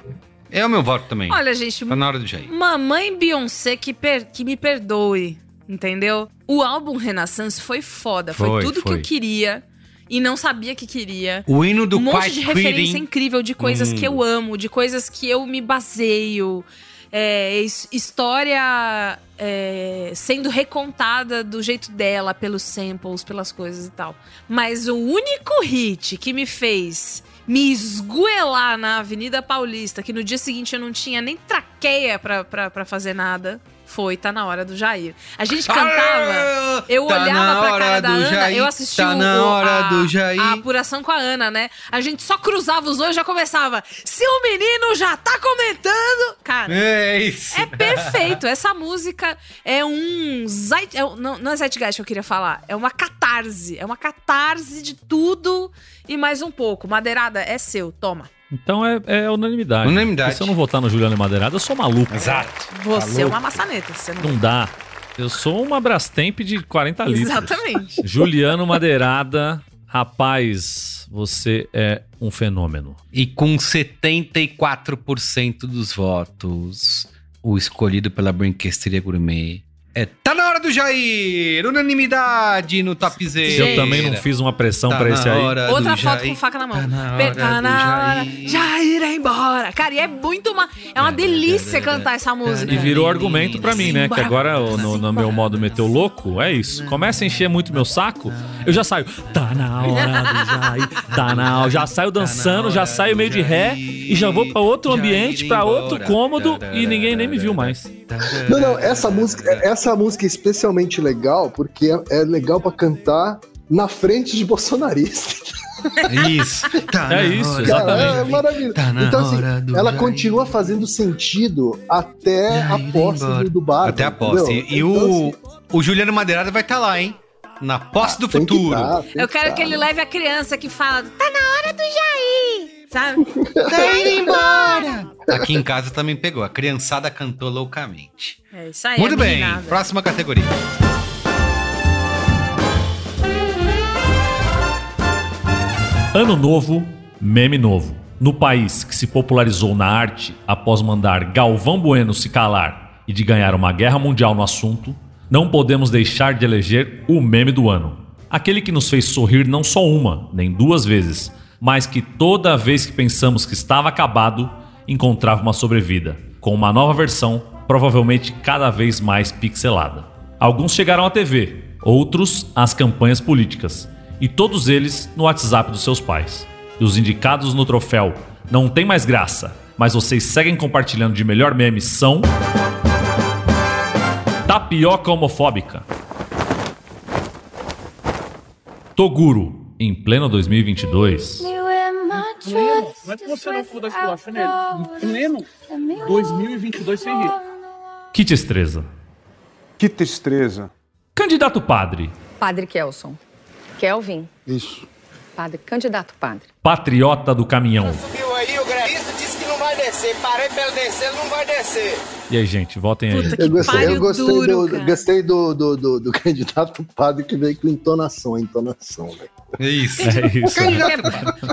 É o meu voto também. Olha, gente, Tá na hora do Jair. Mamãe Beyoncé que, per- que me perdoe, entendeu? O álbum Renaissance foi foda, foi, Foi, tudo foi. que eu queria e não sabia que queria. O hino do um monte de referência Quitting. incrível de coisas Hum. que eu amo, de coisas que eu me baseio. É, his- história é, sendo recontada do jeito dela, pelos samples, pelas coisas e tal. Mas o único hit que me fez me esguelar na Avenida Paulista, que no dia seguinte eu não tinha nem traqueia pra, pra, pra fazer nada, foi Tá Na Hora do Jair. A gente cantava, eu Tá olhava pra cara da Ana, Jair, eu assisti tá o- na hora a, do Jair. a apuração com a Ana, né? A gente só cruzava os dois e já começava. Se o menino já tá comentando. Cara. É isso. É perfeito. Essa música é um. Zeit, é não, não é Zeitgeist que eu queria falar. É uma catarse. É uma catarse de tudo e mais um pouco. Madeirada, é seu. Toma. Então é, é unanimidade. Unanimidade. Se eu não votar no Juliano Madeirada, eu sou maluco. Exato. Você é louco? uma maçaneta. Você não... Não dá. Eu sou uma Brastemp de 40 litros. Exatamente. (laughs) Juliano Madeirada, rapaz, você é um fenômeno. E com 74% dos votos, o escolhido pela Brinquesteria Gourmet é Tá na hora do Jair! Unanimidade no. Se eu também não fiz uma pressão Tá pra esse aí. Outra foto Jair. com faca na mão. Tá na hora tá na hora. Jair. Jair é embora. Cara, e é muito uma. É uma delícia cantar essa música. E virou argumento pra mim, né? Que agora no, no meu modo meteu louco, é isso. Começa a encher muito meu saco, eu já saio. Tá na hora do Jair, tá na hora. Já saio dançando, já saio meio de ré e já vou pra outro ambiente, pra outro cômodo e ninguém nem me viu mais. Não, não, essa música, essa música é especialmente legal porque é, é legal pra cantar na frente de bolsonarista. Isso. (laughs) Tá É isso, hora. exatamente. Cara, é maravilhoso. Tá então, assim, do ela Jair. continua fazendo sentido até a posse do, do bar. Até a posse. E, e o, o Juliano Madeirada vai estar lá, hein? Na posse do Então, assim, tem que futuro. tá, Eu que quero tá. que ele leve a criança que fala: tá na hora do Jair. Sabe? (laughs) Tá indo embora! Aqui em casa também pegou. A criançada cantou loucamente. É isso aí. Muito é bem. meninada. Próxima categoria. Ano novo, meme novo. No país que se popularizou na arte após mandar Galvão Bueno se calar e de ganhar uma guerra mundial no assunto, não podemos deixar de eleger o meme do ano. Aquele que nos fez sorrir não só uma, nem duas vezes, mas que toda vez que pensamos que estava acabado, encontrava uma sobrevida, com uma nova versão, provavelmente cada vez mais pixelada. Alguns chegaram à TV, outros às campanhas políticas, e todos eles no WhatsApp dos seus pais. E os indicados no troféu não tem mais graça, mas vocês seguem compartilhando de melhor meme são. Tapioca homofóbica. Toguro, em pleno 2022. Não é que você não for dar esculacho nele. Em pleno 2022 sem rir. Que tristeza. Que tristeza. Candidato padre, Padre Kelson. Kelvin. Isso. Padre, candidato padre. patriota do caminhão. Subiu aí, o grafista disse que não vai descer. Parei pra ele descer, ele não vai descer. E aí, gente, votem aí. Eu gostei, eu gostei, do, gostei do, do, do, do (laughs) candidato padre que veio com entonação, entonação, velho. É isso. É isso.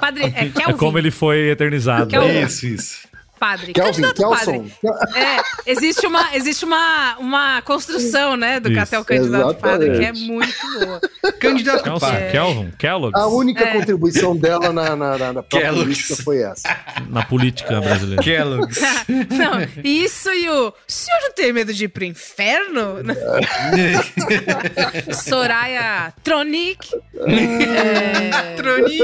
Padre, é É Kelvin. como ele foi eternizado. Kelvin. Isso, isso. Padre. Kelvin, candidato Kelson. padre. É, existe uma, existe uma, uma construção, né, do Isso, candidato a padre, que é exatamente. muito boa. Candidato Kelson, padre. Kelvin, Kellogg's, A única É. contribuição dela na, na, na, na política foi essa. na política brasileira. Kellogg's. (laughs) Não, isso e o. O senhor não tem medo de ir pro inferno? (laughs) Soraya Tronic. (laughs) É, Tronic.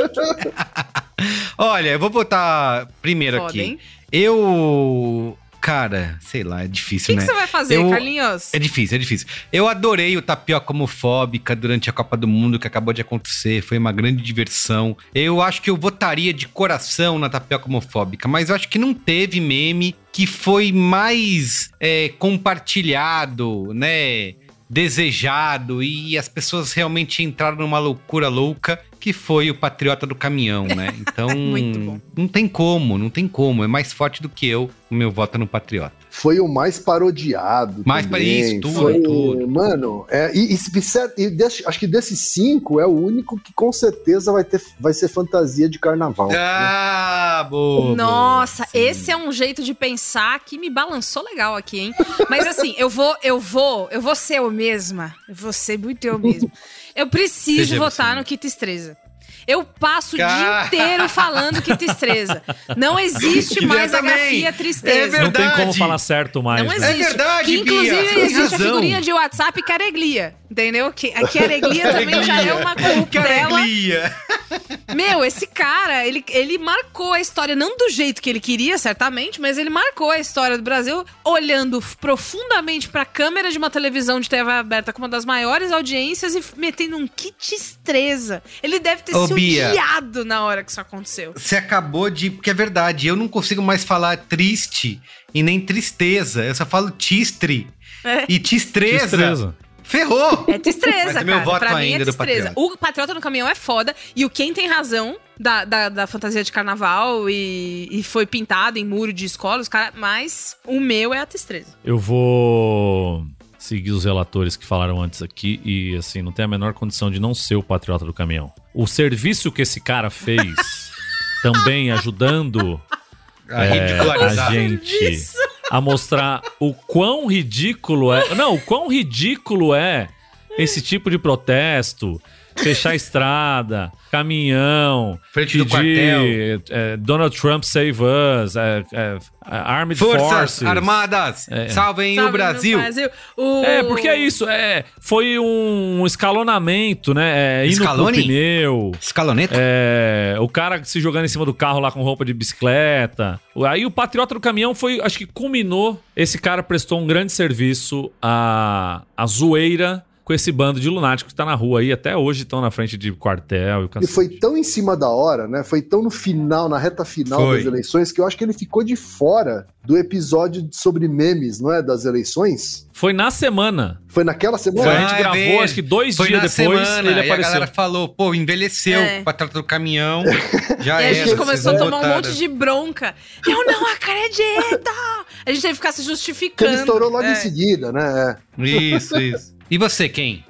Olha, eu vou botar primeiro Foda, aqui. hein? Eu. Cara, sei lá, é O difícil, que, que né? você vai fazer, Eu- Carlinhos? É difícil, é difícil. Eu adorei o tapioca homofóbica durante a Copa do Mundo que acabou de acontecer. Foi uma grande diversão. Eu acho que eu votaria de coração na tapioca homofóbica, mas eu acho que não teve meme que foi mais é, compartilhado, né? Desejado e as pessoas realmente entraram numa loucura louca que foi o Patriota do Caminhão, né? (laughs) Então, não tem como, não tem como. É mais forte do que eu. O meu voto é no Patriota. Foi o mais parodiado. Mais para isso, tudo, Foi- tudo. Mano, é, e, e, se- e desse- acho que desses cinco é o único que com certeza vai, ter, vai ser fantasia de carnaval. Ah, boa. Nossa, esse é um jeito de pensar que me balançou legal aqui, hein? Mas assim, eu vou, eu vou, eu vou ser eu mesma. Eu vou ser muito eu mesma. Eu preciso Seja votar você no Kit Estreza. Eu passo o Ah. dia inteiro falando Kit Estreza. Não (laughs) existe mais a também. grafia É tristeza. Não tem como falar certo mais. Não né? existe. verdade, que, inclusive, Bia, existe a razão. figurinha de WhatsApp Careglia. Entendeu? Que, a Careglia (laughs) também já é uma corruptela. (laughs) Meu, esse cara, ele, ele marcou a história, não do jeito que ele queria, certamente, mas ele marcou a história do Brasil olhando profundamente pra câmera de uma televisão de TV aberta com uma das maiores audiências e metendo um kit estreza. Ele deve ter Ô, se Bia. odiado na hora que isso aconteceu. Você acabou de. Porque é verdade, eu não consigo mais falar triste e nem tristeza. Eu só falo tistre. É. E tistreza. Tistreza. Ferrou! É tristeza, é cara. meu voto pra mim é ainda do tristeza. Patriota. O Patriota no Caminhão é foda. E o Quem tem razão da, da, da fantasia de carnaval e, e foi pintado em muro de escola, os cara, mas o meu é a tristeza. Eu vou seguir os relatores que falaram antes aqui e, assim, não tem a menor condição de não ser o patriota do caminhão. O serviço que esse cara fez, (laughs) também ajudando A é, a gente a mostrar o quão ridículo é. Não, o quão ridículo é esse tipo de protesto. Fechar a estrada, caminhão, Frente do pedir, é, Donald Trump save us, é, é, Armed Forças Forces. Armadas, É. salvem Sabe, o no Brasil. O- É, porque é isso, é, foi um escalonamento, né? É, indo pro Scaloni? pneu. Escaloneta? É, o cara se jogando em cima do carro lá com roupa de bicicleta. Aí o patriota do caminhão foi, acho que culminou. Esse cara prestou um grande serviço à, à zoeira com esse bando de lunáticos que tá na rua aí. Até hoje estão na frente de quartel e o E foi tão em cima da hora, né? Foi tão no final, na reta final Foi. das eleições, que eu acho que ele ficou de fora do episódio sobre memes, não é? Das eleições. Foi na semana. Foi naquela semana? Foi, a gente Ah, é gravou, mesmo. acho que dois Foi dias na depois semana, ele e a apareceu. galera falou, pô, envelheceu É. do caminhão. (laughs) Já E a era, gente vocês começou a tomar um votaram. monte de bronca. Eu não acredito! A gente teve que ficar se justificando. ele estourou logo É. em seguida, né? É. Isso, isso. E você, quem?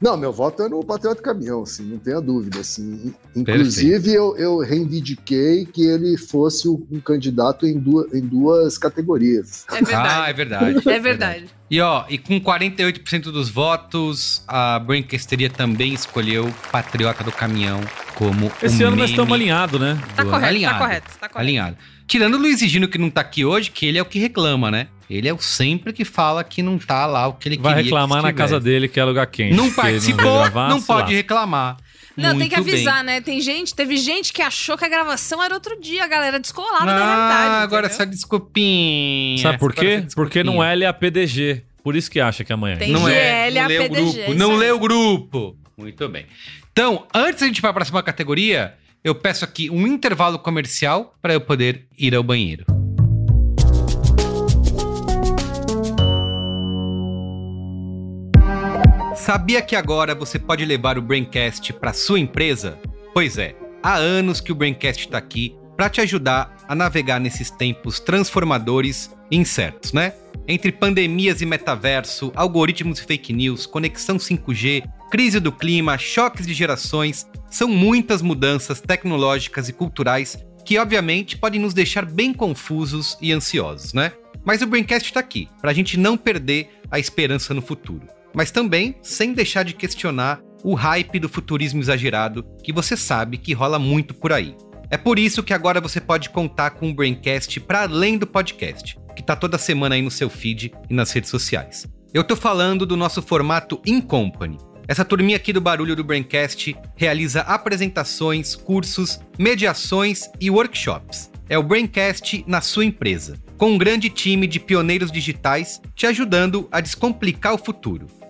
Não, meu voto é no Patriota Caminhão, assim, não tenha dúvida. Assim. Inclusive, eu, eu reivindiquei que ele fosse um um candidato em duas, em duas categorias. É verdade. Ah, é verdade. (laughs) É verdade. E ó, e com 48% dos votos, a Brancasteria também escolheu Patriota do Caminhão como Esse o ano nós estamos alinhados, né? Tá correto, alinhado, tá correto, tá correto. Alinhado. Tirando o Luiz Gino, que não tá aqui hoje, que ele é o que reclama, né? Ele é o sempre que fala que não tá lá o que ele Vai queria reclamar que na casa dele, que é lugar quente. Não participou, não, gravar, se pode lasca. reclamar. Não, tem que Muito avisar, bem. né? Tem gente, teve gente que achou que a gravação era outro dia, a galera descolada da Ah, realidade. agora entendeu? essa desculpinha. Sabe por Agora quê? Porque não é LAPDG. Por isso que acha que amanhã. Tem Não é, GL, não lê o grupo. Não lê o grupo. Muito bem. Então, antes da gente ir para a próxima categoria, eu peço aqui um intervalo comercial para eu poder ir ao banheiro. Sabia que agora você pode levar o Braincast para sua empresa? Pois é, há anos que o Braincast está aqui para te ajudar a navegar nesses tempos transformadores e incertos, né? Entre pandemias e metaverso, algoritmos e fake news, conexão 5G, crise do clima, choques de gerações, são muitas mudanças tecnológicas e culturais que obviamente podem nos deixar bem confusos e ansiosos, né? Mas o Braincast tá aqui, pra gente não perder a esperança no futuro. Mas também sem deixar de questionar o hype do futurismo exagerado que você sabe que rola muito por aí. É por isso que agora você pode contar com o Braincast para além do podcast, que tá toda semana aí no seu feed e nas redes sociais. Eu tô falando do nosso formato In Company. Essa turminha aqui do Barulho do Braincast realiza apresentações, cursos, mediações e workshops. É o Braincast na sua empresa, com um grande time de pioneiros digitais te ajudando a descomplicar o futuro,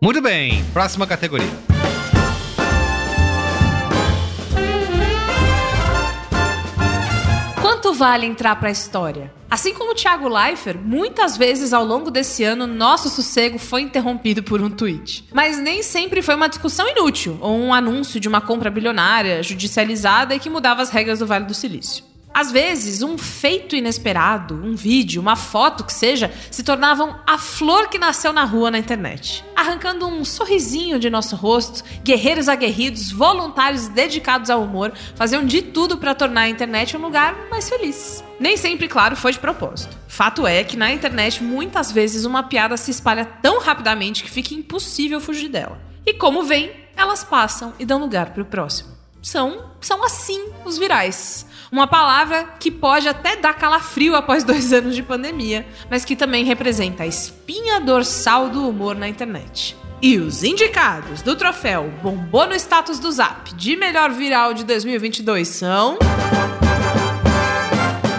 Muito bem, próxima categoria. Quanto vale entrar para a história? Assim como o Thiago Leifert, muitas vezes ao longo desse ano, nosso sossego foi interrompido por um tweet. Mas nem sempre foi uma discussão inútil ou um anúncio de uma compra bilionária, judicializada e que mudava as regras do Vale do Silício. Às vezes, um feito inesperado, um vídeo, uma foto que seja, se tornavam a flor que nasceu na rua na internet. Arrancando um sorrisinho de nosso rosto, guerreiros aguerridos, voluntários dedicados ao humor, faziam de tudo para tornar a internet um lugar mais feliz. Nem sempre, claro, foi de propósito. Fato é que na internet muitas vezes uma piada se espalha tão rapidamente que fica impossível fugir dela. E como vem, elas passam e dão lugar para o próximo. São, são assim os virais. Uma palavra que pode até dar calafrio após dois (laughs) anos de pandemia, mas que também representa a espinha dorsal do humor na internet. E os indicados do troféu Bombou no Status do Zap de melhor viral de 2022 são.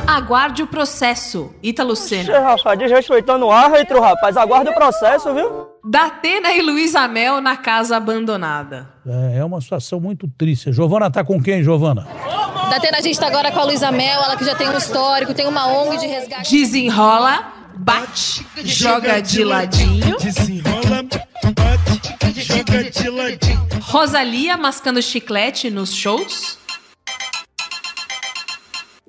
Aguarde o processo, Ítalo Senna. Rapaz, desrespeitando o árbitro, rapaz. Aguarde o processo, viu? Datena e Luísa Mel na casa abandonada. É, é uma situação muito triste. Giovana tá com quem, Giovana? Datena, a gente tá agora com a Luísa Mel, ela que já tem um histórico, tem uma ONG de resgate. Desenrola, bate, joga de ladinho. Desenrola, bate, joga de ladinho. Rosalia mascando chiclete nos shows.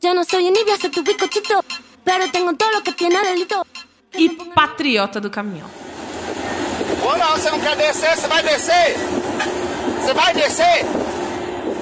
Tu bizcochito, pero tengo todo lo que tiene delito. E patriota do caminhão. Ou não, você não quer descer, você vai descer! Você vai descer!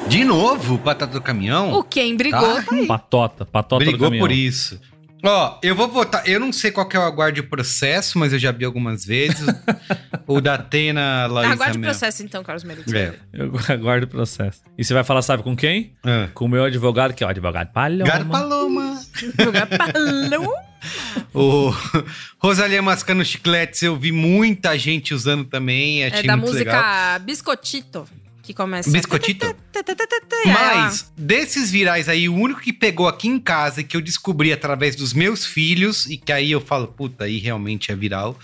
De novo, Patata do Caminhão? O quem brigou Tá. tá aí. Patota, patota do Brigou caminhão. por isso. Ó, eu vou votar. Eu não sei qual que é o aguarde processo, mas eu já vi algumas vezes. (laughs) o da Atena, Laísa Aguarde o processo então, Carlos Merito. É. Eu aguardo o processo. E você vai falar, sabe com quem? Com o meu advogado, que é o advogado Palhoma. Gato Paloma. (laughs) O Rosalia mascando chicletes, eu vi muita gente usando também. É da música legal. Biscotito, que começa... Biscotito? Mas, desses virais aí, o único que pegou aqui em casa e que eu descobri através dos meus filhos, e que aí eu falo, puta, aí realmente é viral,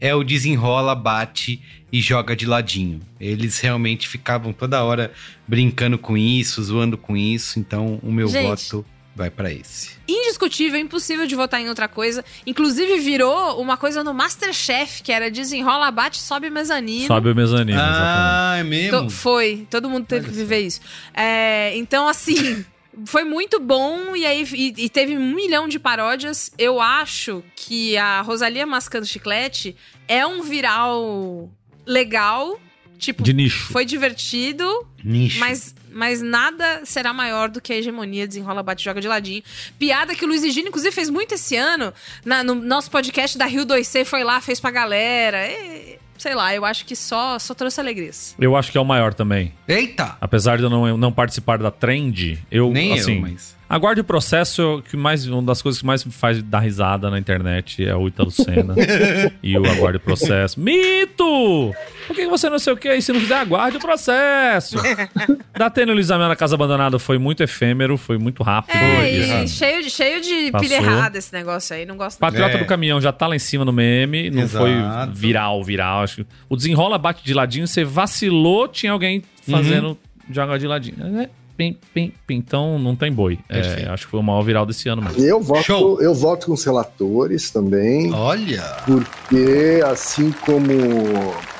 é o desenrola, bate e joga de ladinho. Eles realmente ficavam toda hora brincando com isso, zoando com isso, então o meu Gente. voto vai pra esse. Indiscutível, impossível de votar em outra coisa. Inclusive virou uma coisa no Masterchef, que era desenrola, bate, sobe mezanino. Sobe o mezanino, Ah, é To- mesmo? foi, todo mundo teve que viver isso. É, então, assim, (laughs) foi muito bom e aí e, e teve um milhão de paródias. Eu acho que a Rosalia mascando chiclete é um viral legal. Tipo, De nicho. foi divertido, Nicho. mas, mas nada será maior do que a hegemonia desenrola, bate, joga de ladinho. Piada que o Luiz Egino, inclusive, fez muito esse ano. Na- no nosso podcast da Rio 2C, foi lá, fez pra galera. E, sei lá, eu acho que só, só trouxe alegrias. Eu acho que é o maior também. Eita! Apesar de eu não, eu não participar da trend, eu, Nem eu, assim... mas- Aguarde o processo, que mais, uma das coisas que mais me faz dar risada na internet é o Ítalo Senna. (laughs) e o aguarde o processo. Mito! Por que você não sei o que? E se não fizer, aguarde o processo. (laughs) da Tênis Luiz Amel na Casa Abandonada foi muito efêmero, foi muito rápido. É, e- e cheio de, cheio de Passou. pilha errada esse negócio aí, não gosto Patriota É. do Caminhão já tá lá em cima no meme, não Exato. foi viral, viral. Acho. que O desenrola bate de ladinho, você vacilou, tinha alguém fazendo Uhum. joga de ladinho. É, pim, pim, pim. Então não tem boi. É, acho que foi o maior viral desse ano mesmo. Eu voto, Show. eu voto com os relatores também, Olha! porque assim como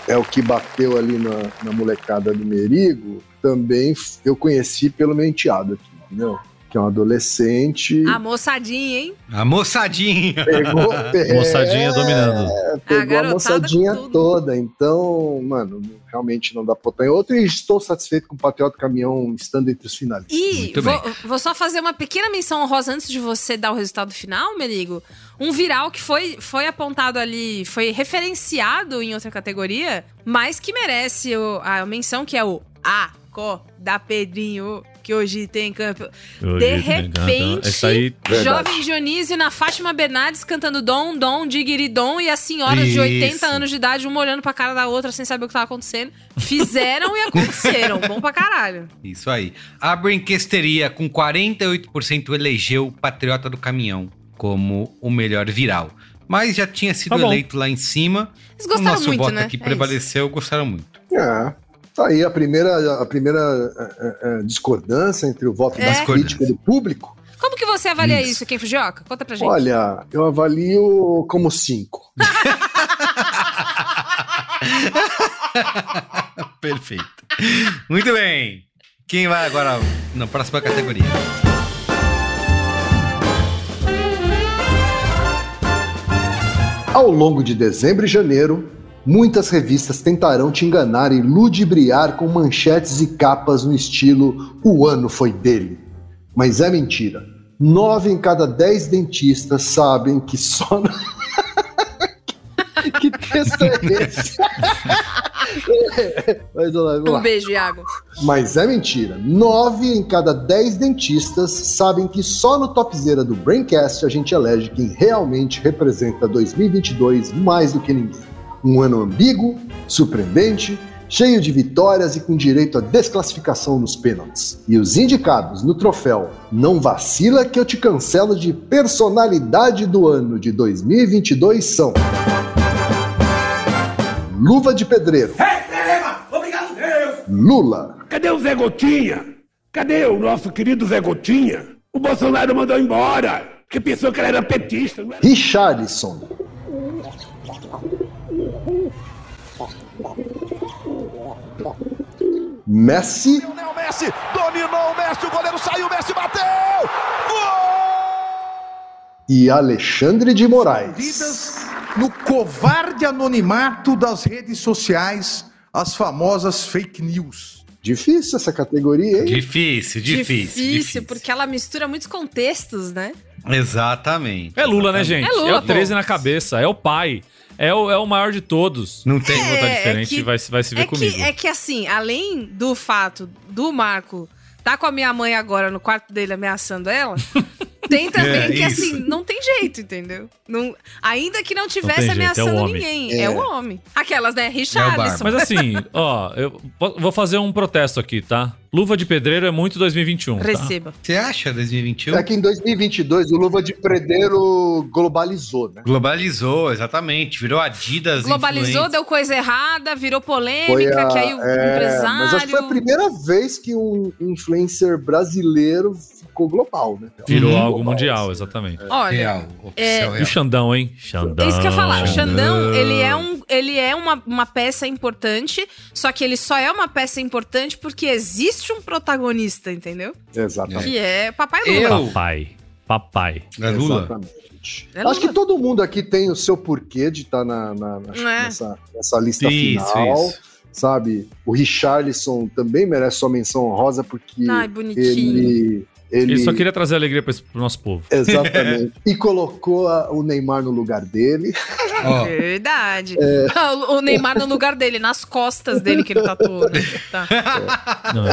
é o que bateu ali na, na molecada do Merigo, também eu conheci pelo meu enteado aqui, entendeu? Que é um adolescente. A moçadinha, hein? A moçadinha! Pegou, (laughs) é, Moçadinha dominando. pegou a, garotada moçadinha toda. Então, mano, realmente não dá pra botar em outro. E estou satisfeito com o Patriota Caminhão estando entre os finalistas. E Muito vou, bem. vou só fazer uma pequena menção honrosa antes de você dar o resultado final, Merigo. Um viral que foi, foi apontado ali, foi referenciado em outra categoria, mas que merece o- a menção, que é o A, da Pedrinho, que hoje tem campo. De campo. repente, aí-. Jovem Dionísio na Fátima Bernardes cantando Dom, Dom, Digiri Dom, e as senhoras de Isso. 80 anos de idade, uma olhando pra cara da outra sem saber o que tava acontecendo. Fizeram e aconteceram. (laughs) Bom pra caralho. Isso aí. A Brinquesteria, com 48%, elegeu o Patriota do Caminhão como o melhor viral. Mas já tinha sido Tá eleito lá em cima. Eles gostaram o nosso muito, voto né? aqui É prevaleceu, gostaram muito. É. Tá aí a primeira, a primeira é, é, é, discordância entre o voto É. da crítica e do público. Como que você avalia Isso. isso, Ken Fujioka? Conta pra gente. Olha, eu avalio como cinco. (laughs) Perfeito. Muito bem. Quem vai agora na próxima categoria? Ao longo de dezembro e janeiro, muitas revistas tentarão te enganar e ludibriar com manchetes e capas no estilo O ano foi dele. Mas é mentira. Nove em cada dez dentistas sabem que só. (laughs) que texto é esse? (laughs) Mas, lá. Um beijo, Iago. Mas é mentira. Nove em cada dez dentistas sabem que só no Topzera do Braincast a gente elege quem realmente representa 2022 mais do que ninguém. Um ano ambíguo, surpreendente, cheio de vitórias e com direito à desclassificação nos pênaltis. E os indicados no troféu Não Vacila que eu te cancelo de personalidade do ano de 2022 são Luva de Pedreiro, Obrigado, Deus! Lula, Cadê o Zé Gotinha? Cadê o nosso querido Zé Gotinha? O Bolsonaro mandou embora, porque pensou que ele era petista, não é? Richarlison, Messi Lionel Messi dominou o Messi, o goleiro saiu, o Messi bateu! e Alexandre de Moraes. Vidas no covarde anonimato das redes sociais, as famosas fake news. Difícil essa categoria, hein? Difícil, difícil. Difícil, porque ela mistura muitos contextos, né? Exatamente. É Lula, né, gente? É Lula, o 13 pô. na cabeça, é o pai. É o, é o maior de todos. Não tem. Votar É, diferente é que- vai, vai se ver é comigo. Que, é que assim, além do fato do Marco tá com a minha mãe agora no quarto dele ameaçando ela, (laughs) tem também É, que isso. assim, não tem jeito, entendeu? Não, ainda que não tivesse tem jeito, é ameaçando ninguém. É. É. o homem. Aquelas, né? É o Richarlison. Mas assim, ó, eu vou fazer um protesto aqui, tá? Luva de pedreiro é muito 2021. tá? Receba. Você acha 2021? É que em 2022 o Luva de Pedreiro globalizou, né? Globalizou, exatamente. Virou Adidas. Globalizou, deu coisa errada, virou polêmica, a- que aí o é, empresário. Mas acho que foi a primeira vez que um influencer brasileiro ficou global, né? Virou algo Global, mundial, assim. exatamente. Olha, Real, é- E o real. Xandão, hein? Xandão. É isso que eu ia falar. O Xandão, Xandão. ele é, um, ele é uma, uma peça importante, só que ele só é uma peça importante porque existe um protagonista, entendeu? Exatamente. Que é Papai Lula. Eu- Papai. Papai. É Lula? Exatamente. É Acho Lula. que todo mundo aqui tem o seu porquê de estar na, na- na- É. nessa, nessa lista Isso, final. isso. Sabe? O Richarlison também merece sua menção honrosa porque Ai, bonitinho. ele. Ele, Ele só queria trazer alegria esse- pro nosso povo. Exatamente. (laughs) e colocou a- o Neymar no lugar dele. Ó, Verdade. É. O o Neymar no lugar dele, nas costas dele que ele tatuou. né? Tá. Não,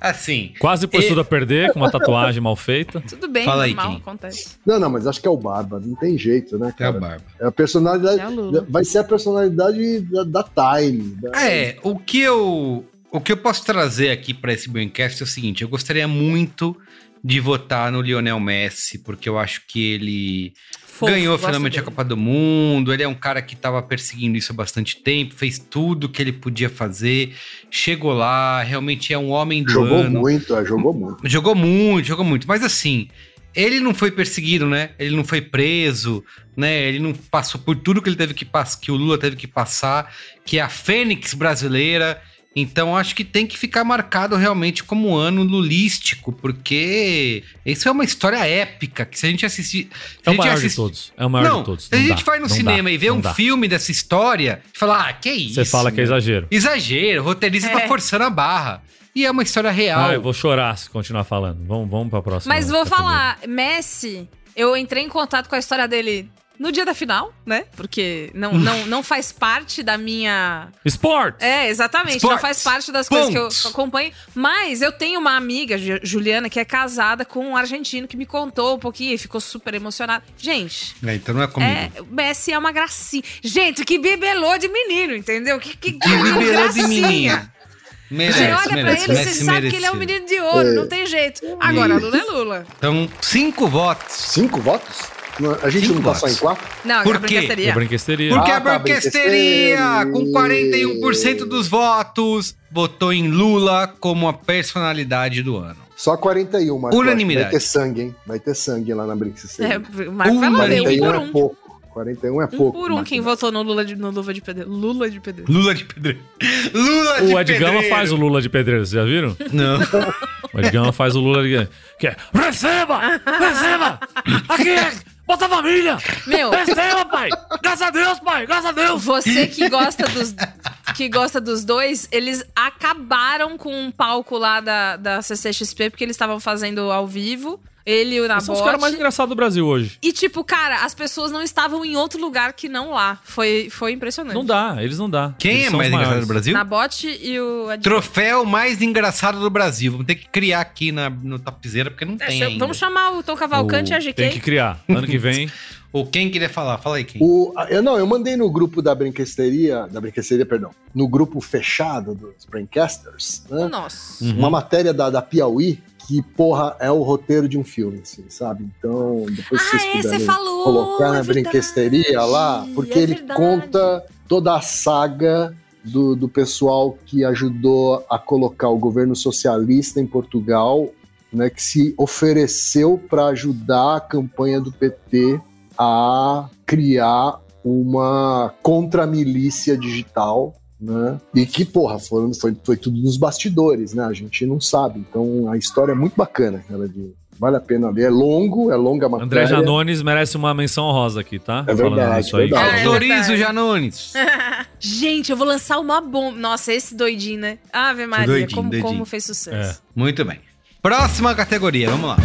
assim. Quase pôs E- tudo a perder com uma tatuagem mal feita. Tudo bem, Fala aí, normal, Kim. acontece. Não, não, mas acho que é o Barba, não tem jeito, né, É a cara? barba. É a personalidade. É o Lula. vai ser a personalidade da, da Time. da- É, o que eu O que eu posso trazer aqui para esse Braincast é o seguinte: eu gostaria muito de votar no Lionel Messi, porque eu acho que ele Fofo, ganhou finalmente a dele. Copa do Mundo. Ele é um cara que estava perseguindo isso há bastante tempo, fez tudo que ele podia fazer, chegou lá, realmente é um homem do Jogou ano. muito, é, jogou muito. (laughs) Jogou muito, jogou muito. Mas assim, ele não foi perseguido, né? Ele não foi preso, né? Ele não passou por tudo que ele teve que passar, que o Lula teve que passar, que é a Fênix brasileira. Então acho que tem que ficar marcado realmente como um ano lulístico, porque isso é uma história épica que se a gente assistir, É a o maior de todos. É o maior não, de todos. Se a gente dá, vai no cinema dá, e vê um dá. filme dessa história, e fala, ah, que isso? Você fala que é exagero. Exagero, o roteirista tá É. forçando a barra. E é uma história real. Ah, eu vou chorar se continuar falando. Vamos, vamos pra próxima. Mas vou categoria. falar, Messi, eu entrei em contato com a história dele no dia da final, né? Porque não, não, não faz parte da minha. Sport! É, exatamente. Sports. Não faz parte das coisas que eu acompanho. Mas eu tenho uma amiga, Ju- Juliana, que é casada com um argentino que me contou um pouquinho e ficou super emocionada. Gente. É, então não é comigo. É, o Messi é uma gracinha. Gente, que bibelô de menino, entendeu? Que, que, Que bibelô de menino. Merece, Você olha pra merece. ele, Messi você sabe que ele é um menino de ouro, É. não tem jeito. Agora. Lula é Lula. Então, cinco votos. Cinco votos? A gente Cinco não tá só em quatro? Não, Por é quê? É brinquesteria. Porque Ah, a tá, Branquesteria, Branquesteria. com 41% dos votos, votou em Lula como a personalidade do ano. Só 41, Marco. Unanimidade. Vai ter sangue, hein? Vai ter sangue lá na Brincadeira. É, o Marco vai lá ver, um 41 por é um. pouco. 41 é Um pouco. por um Marco. quem votou no Lula de, no Luva de Pedreiro. Lula de Pedreiro. Lula de pedreiro. Lula de O Ed Gama pedreiro. faz o Lula de pedreiro, vocês já viram? Não. O Ed Gama faz o Lula de... Que é, receba! Receba! Aqui! Bota a família! Meu, Receba, pai! Graças a Deus, pai! Graças a Deus! você que gosta dos que gosta dos dois, eles acabaram com um palco lá da, da CCXP porque eles estavam fazendo ao vivo. Ele e o Esses são os caras mais Nabote. engraçados do Brasil hoje. E tipo, cara, as pessoas não estavam em outro lugar que não lá. Foi, foi impressionante. Não dá, eles não dá. Quem Eles é mais engraçado do Brasil? Nabote e o Ed- Troféu mais engraçado do Brasil. Vamos ter que criar aqui na, no Topzera, porque não É, tem ainda. Vamos chamar o Tom Cavalcante e a GK. Tem que criar. Ano que vem. (laughs) Ou quem queria falar? Fala aí, quem. O, eu, não, eu mandei no grupo da Brinquesteria, da Brinquesteria, perdão, no grupo fechado dos Braincasters, né? Nossa. Uhum. Uma matéria da, da Piauí que, porra, é o roteiro de um filme, assim, sabe? Então, depois Ah, vocês é, puderem você falou, colocar é na Brinquesteria lá, porque é ele conta toda a saga do, do pessoal que ajudou a colocar o governo socialista em Portugal, né, que se ofereceu para ajudar a campanha do PT a criar uma contramilícia digital, né? E que, porra, foram, foi, foi tudo nos bastidores, né? A gente não sabe. Então a história é muito bacana, cara, de, vale a pena ler. É longo, é longa a matéria. André Janones merece uma menção honrosa aqui, tá? É verdade, verdade. É Autorizo, verdade. Janones. (laughs) Gente, eu vou lançar uma bomba. Nossa, esse doidinho, né? Ave Maria, Doidinho, como, doidinho. como fez sucesso. Muito bem. Próxima categoria, vamos lá.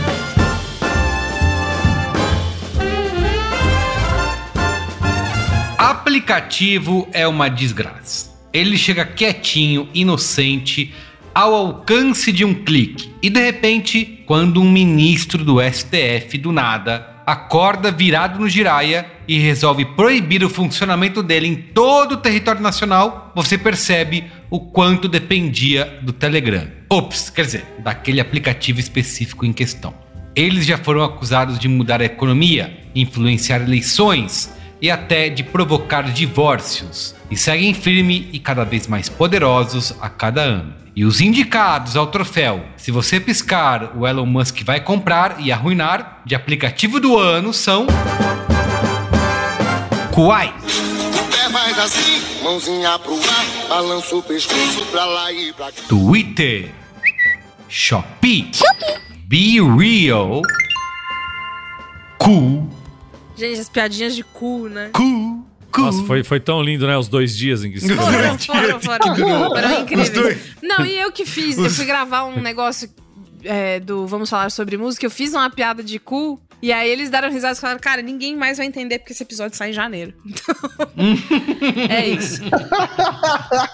Aplicativo é uma desgraça. Ele chega quietinho, inocente, ao alcance de um clique. E de repente, quando um ministro do STF do nada acorda virado no giraia e resolve proibir o funcionamento dele em todo o território nacional, você percebe o quanto dependia do Telegram. Ops, quer dizer, daquele aplicativo específico em questão. Eles já foram acusados de mudar a economia, influenciar eleições e até de provocar divórcios. E seguem firme e cada vez mais poderosos a cada ano. E os indicados ao troféu, se você piscar, o Elon Musk vai comprar e arruinar, de aplicativo do ano são. Kuai, assim, ar. Twitter, Shopee, Be Real, Cool, Gente, as piadinhas de cu, né? Cool, Nossa, foi, foi tão lindo, né? Os dois dias em que se Foram, foram, foram. Foram incríveis. Não, e eu que fiz, eu fui gravar um negócio é, do Vamos Falar Sobre Música, eu fiz uma piada de cu, e aí eles deram risada e falaram, cara, ninguém mais vai entender porque esse episódio sai em janeiro. Então, (laughs) é isso.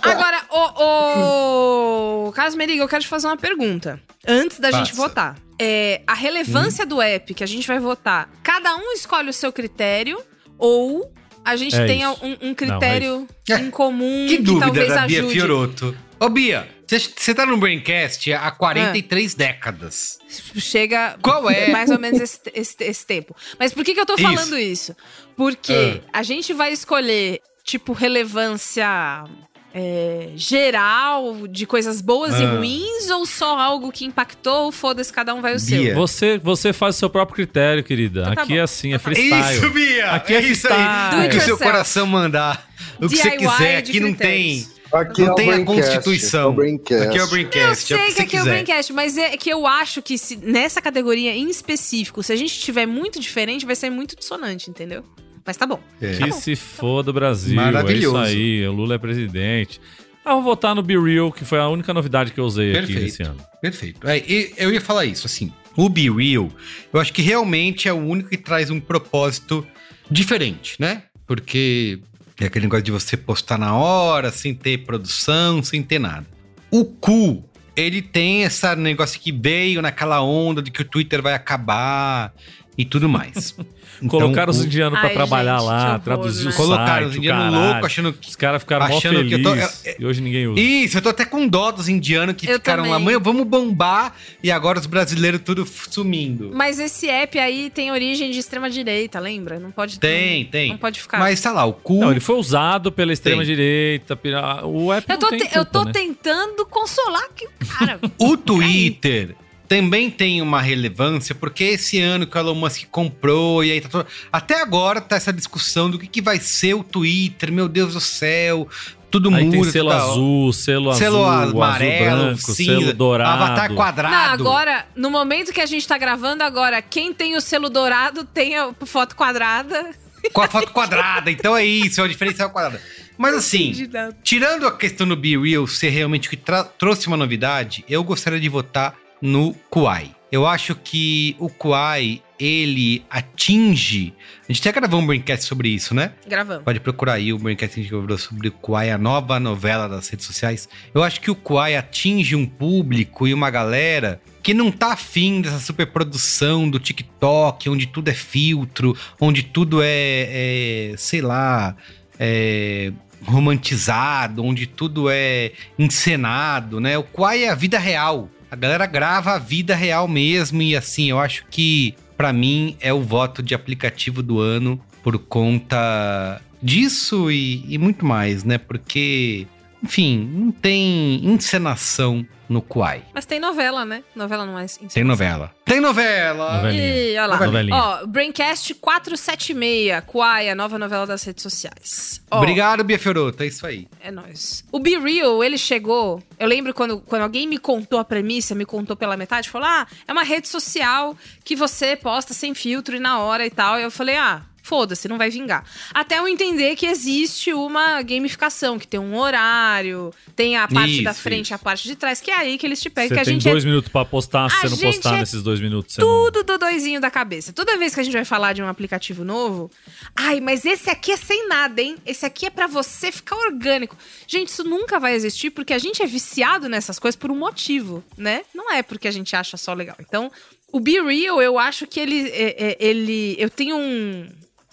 Agora, ô, ô, Carlos Meriga, eu quero te fazer uma pergunta. Antes da gente Faça. votar. É, a relevância do app que a gente vai votar, cada um escolhe o seu critério ou a gente É tem um, um critério isso. em comum Que que, dúvida talvez da Bia ajude. Fioroto. Ô, Bia, você tá no Braincast há 43 décadas. Chega Qual é? mais ou menos esse, esse- esse tempo. Mas por que, que eu tô Isso. falando isso? Porque Ah. a gente vai escolher, tipo, relevância é, geral de coisas boas e Ah. ruins ou só algo que impactou? Foda-se, cada um vai o seu. Você, você faz o seu próprio critério, querida. Então tá Aqui bom. é assim, é freestyle. Isso, Bia! Aqui é, isso freestyle. aí. Do O it que o seu coração mandar. O que você DIY quiser. Aqui não tem. Aqui não é o tem a Constituição. é. Aqui é o Eu Braincast. É o sei que que aqui é o quiser. Braincast, mas é que eu acho que se- nessa categoria em específico, se a gente tiver muito diferente, vai ser muito dissonante, entendeu? Mas tá bom. Que se foda o Brasil. Maravilhoso. É isso aí, o Lula é presidente. Ah, vou votar no Be Real, que foi a única novidade que eu usei aqui Perfeito. esse ano. Perfeito. É, e eu ia falar isso, assim. O Be Real, eu acho que realmente é o único que traz um propósito diferente, né? Porque é aquele negócio de você postar na hora, sem ter produção, sem ter nada. O Cu, ele tem esse negócio que veio naquela onda de que o Twitter vai acabar e tudo mais. (laughs) Colocaram os indianos pra Ai, trabalhar gente, lá, horror, traduzir né? o Colocaram site, os indianos loucos, achando que- Os caras ficaram mó achando que eu tô- felizes. E hoje ninguém usa. Isso, eu tô até com dó dos indianos que Eu ficaram também. amanhã, vamos bombar, e agora os brasileiros tudo sumindo. Mas esse app aí tem origem de extrema direita, lembra? Não pode Tem, não, tem. Não pode ficar. Mas tá lá, o cu. Não, ele foi usado pela extrema-direita. pela- O app eu não tô, tem te- eu culpa, tô né? tentando consolar que cara. (laughs) O Twitter também tem uma relevância, porque esse ano que o Elon Musk comprou, e aí tá todo... Até agora tá essa discussão do que, que vai ser o Twitter, meu Deus do céu, tudo Aí muda. tem selo azul, selo, Selo azul, amarelo, azul branco, cinza, selo dourado. avatar quadrado. Não, agora, no momento que a gente tá gravando agora, quem tem o selo dourado tem a foto quadrada. (laughs) Com a foto quadrada, então é isso, é o diferencial quadrado. Mas assim, tirando a questão do Be Real ser realmente o que trouxe uma novidade, eu gostaria de votar no Kuai. Eu acho que o Kuai, ele atinge... A gente até gravou um Braincast sobre isso, né? Gravamos. Pode procurar aí o Braincast que a gente gravou sobre o Kuai, a nova novela das redes sociais. Eu acho que o Kuai atinge um público e uma galera que não tá afim dessa superprodução do TikTok, onde tudo é filtro, onde tudo é, é, sei lá, é romantizado, onde tudo é encenado, né? O Kuai é a vida real. A galera grava a vida real mesmo e assim, eu acho que pra mim é o voto de aplicativo do ano por conta disso e, e muito mais, né? Porque, enfim, não tem encenação no Kuai. Mas tem novela, né? Novela não é assim. Tem novela. Tem novela! E olha lá. Novelinha. Ó, Braincast 476, Quai, a nova novela das redes sociais. Ó, Obrigado, Bia Fiorota, é isso aí. É nóis. O Be Real, ele chegou. Eu lembro quando, quando alguém me contou a premissa, me contou pela metade, falou: ah, é uma rede social que você posta sem filtro e na hora e tal. E eu falei: ah. Foda-se, não vai vingar. Até eu entender que existe uma gamificação, que tem um horário, tem a parte da Isso, frente e a parte de trás, que é aí que eles te pegam. Você que a tem dois é minutos pra postar, se você não postar é nesses dois minutos, você não... tudo do doisinho da cabeça. Toda vez que a gente vai falar de um aplicativo novo, ai, mas esse aqui é sem nada, hein? Esse aqui é pra você ficar orgânico. Gente, isso nunca vai existir porque a gente é viciado nessas coisas por um motivo, né? Não é porque a gente acha só legal. Então, o Be Real, eu acho que ele é- é- ele eu tenho um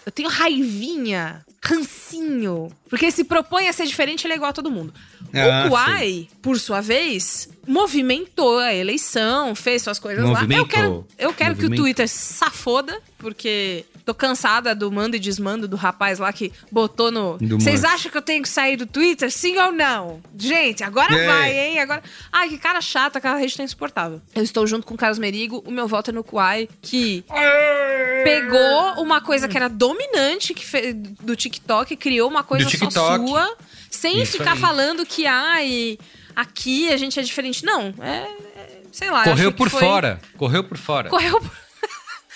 eu tenho raivinha, rancinho, porque ele se propõe a ser diferente, ele é igual a todo mundo. Ah, o Kuai, por sua vez, movimentou a eleição, fez suas coisas lá. Eu quero, eu quero que o. Twitter safoda, porque tô cansada do mando e desmando do rapaz lá que botou no. Do Vocês acham que eu tenho que sair do Twitter? Sim ou não? Gente, agora É. vai, hein? Agora. Ai, que cara chato, aquela rede tá insuportável. Eu estou junto com o Carlos Merigo, o meu voto é no Kuai, que pegou uma coisa que era dominante que fe- do TikTok, criou uma coisa só sua, sem Isso ficar aí. falando que, ai, aqui a gente é diferente. Não, é. é- sei lá. eu Correu por foi- fora. Correu por fora. Correu,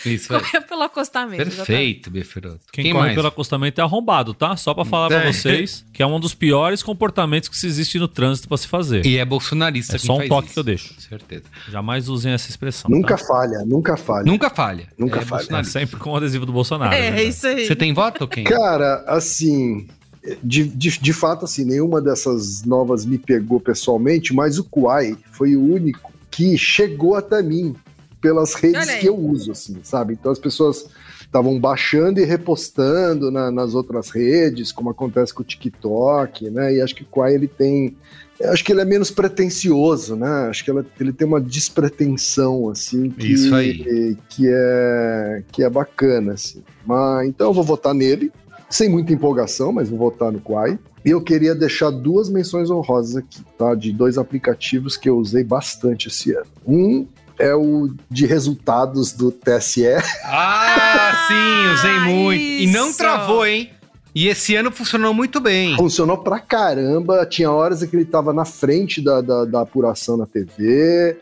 Isso aí. correu pelo acostamento. Perfeito, Bia Fiorota. Quem, Quem corre mais? pelo acostamento é arrombado, tá? Só pra falar pra É. vocês que é um dos piores comportamentos que se existe no trânsito pra se fazer. E é bolsonarista É quem só um faz toque isso. que eu deixo. Certeza. Jamais usem essa expressão. Nunca tá? falha, nunca falha. Nunca falha. Nunca É falha. É sempre com o adesivo do Bolsonaro. É, né? isso aí. Você tem voto, quem? Cara, assim, de, de, de fato, assim, nenhuma dessas novas me pegou pessoalmente, mas o Kuai foi o único que chegou até mim pelas redes que eu uso, assim, sabe? Então as pessoas estavam baixando e repostando na- nas outras redes, como acontece com o TikTok, né? E acho que o Quai ele tem. Acho que ele é menos pretencioso, né? Acho que ela- ele tem uma despretensão, assim, que, Isso aí. que é que é bacana, assim. Mas então eu vou votar nele, sem muita empolgação, mas vou votar no Quai. E eu queria deixar duas menções honrosas aqui, tá? De dois aplicativos que eu usei bastante esse ano. Um é o de resultados do TSE. Ah, sim, usei muito. E não isso. travou, hein? E esse ano funcionou muito bem. Funcionou pra caramba. Tinha horas em que ele tava na frente da, da, da apuração na TV.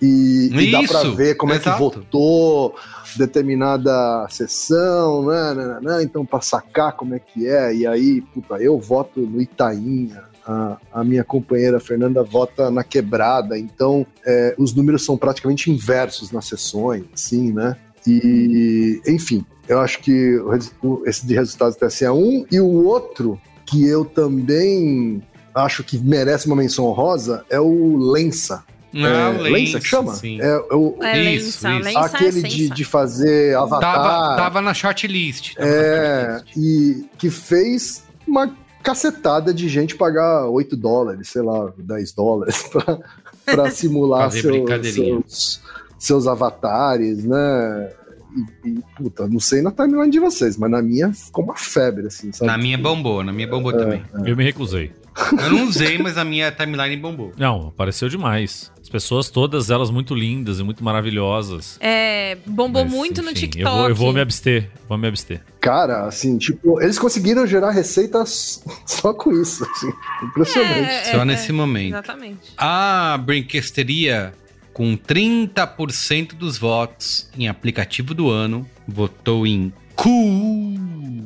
E, e dá pra Isso, ver como é exato. que votou determinada sessão, né, né, né, né, então pra sacar como é que é. E aí, puta, eu voto no Itainha. A, a minha companheira Fernanda vota na quebrada, então é, os números são praticamente inversos nas sessões, assim, né? E, enfim, eu acho que o esse de resultados do TSE é um, e o outro que eu também acho que merece uma menção honrosa é o Lensa. Ah, é, o Lensa, que chama? sim. É, é o, É Isso, lença, isso. lença aquele é de, de fazer avatar. Tava, tava na shortlist. tava na É, shortlist. e que fez uma cacetada de gente pagar 8 dólares, sei lá, 10 dólares pra, pra (laughs) simular seu- seus, seus avatares, né? E, e, puta, não sei na timeline de vocês, mas na minha ficou uma febre, assim, sabe? Na minha bombou, na minha bombou também. Eu me recusei. Eu não usei, mas a minha timeline bombou. Não, apareceu demais. As pessoas, todas elas muito lindas e muito maravilhosas. É, bombou Mas, muito no enfim, TikTok. Eu vou, eu vou me abster. Vou me abster. Cara, assim, tipo, eles conseguiram gerar receitas (laughs) só com isso, assim, impressionante. É, Só é, nesse é, momento. Exatamente. A Brinquesteria, com 30% dos votos em aplicativo do ano, votou em Cool.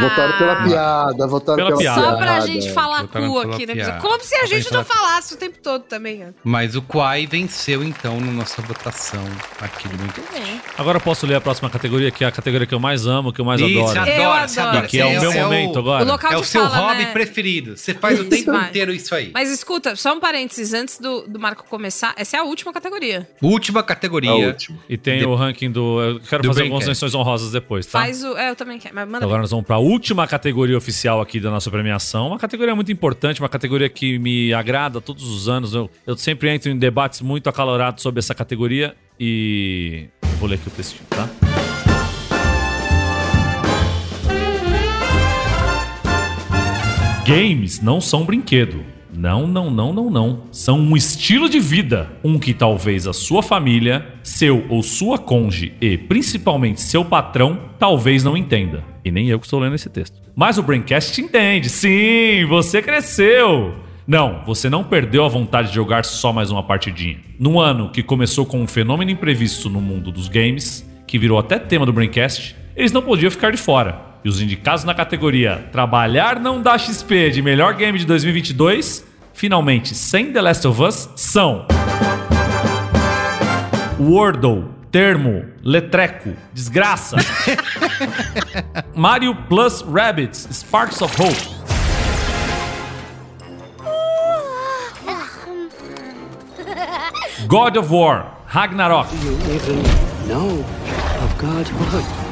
Votaram pela piada, votaram Pela pela, piada. Só pra gente falar Botaram cu aqui, né? piada. Como se a gente gente não falar- falasse o tempo todo também. ó. Mas o Quai venceu, então, na nossa votação aqui do Muito Tudo bem. Agora eu posso ler a próxima categoria, que é a categoria que eu mais amo, que eu mais Isso, adoro. Eu adoro. adora. E que é o meu momento agora. O local É o seu fala, hobby né? preferido. Você faz o tempo vai. inteiro isso aí. Mas escuta, só um parênteses antes do, do Marco começar. Essa é a última categoria. Última A categoria. última. E tem De- o ranking do. Eu quero do fazer algumas menções honrosas depois, tá? Faz o. É, eu também quero. Mas manda Agora nós vamos para a última categoria oficial aqui da nossa premiação. Uma categoria muito importante, uma categoria que me agrada todos os anos. Eu, eu sempre entro em debates muito acalorados sobre essa categoria e. Vou ler aqui o textinho, tá? Games não são brinquedo. Não, não, não, não, não. São um estilo de vida. Um que talvez a sua família, seu ou sua conge e principalmente seu patrão talvez não entenda. E nem eu que estou lendo esse texto. Mas o Braincast entende. Sim, você cresceu. Não, você não perdeu a vontade de jogar só mais uma partidinha. Num ano que começou com um fenômeno imprevisto no mundo dos games, que virou até tema do Braincast, eles não podiam ficar de fora. E os indicados na categoria Trabalhar não dá XP de melhor game de 2022, finalmente sem The Last of Us, são Wordle, termo, letreco, desgraça. (laughs) Mario Plus Rabbids, Sparks of Hope. God of War, Ragnarok. even know of God's word?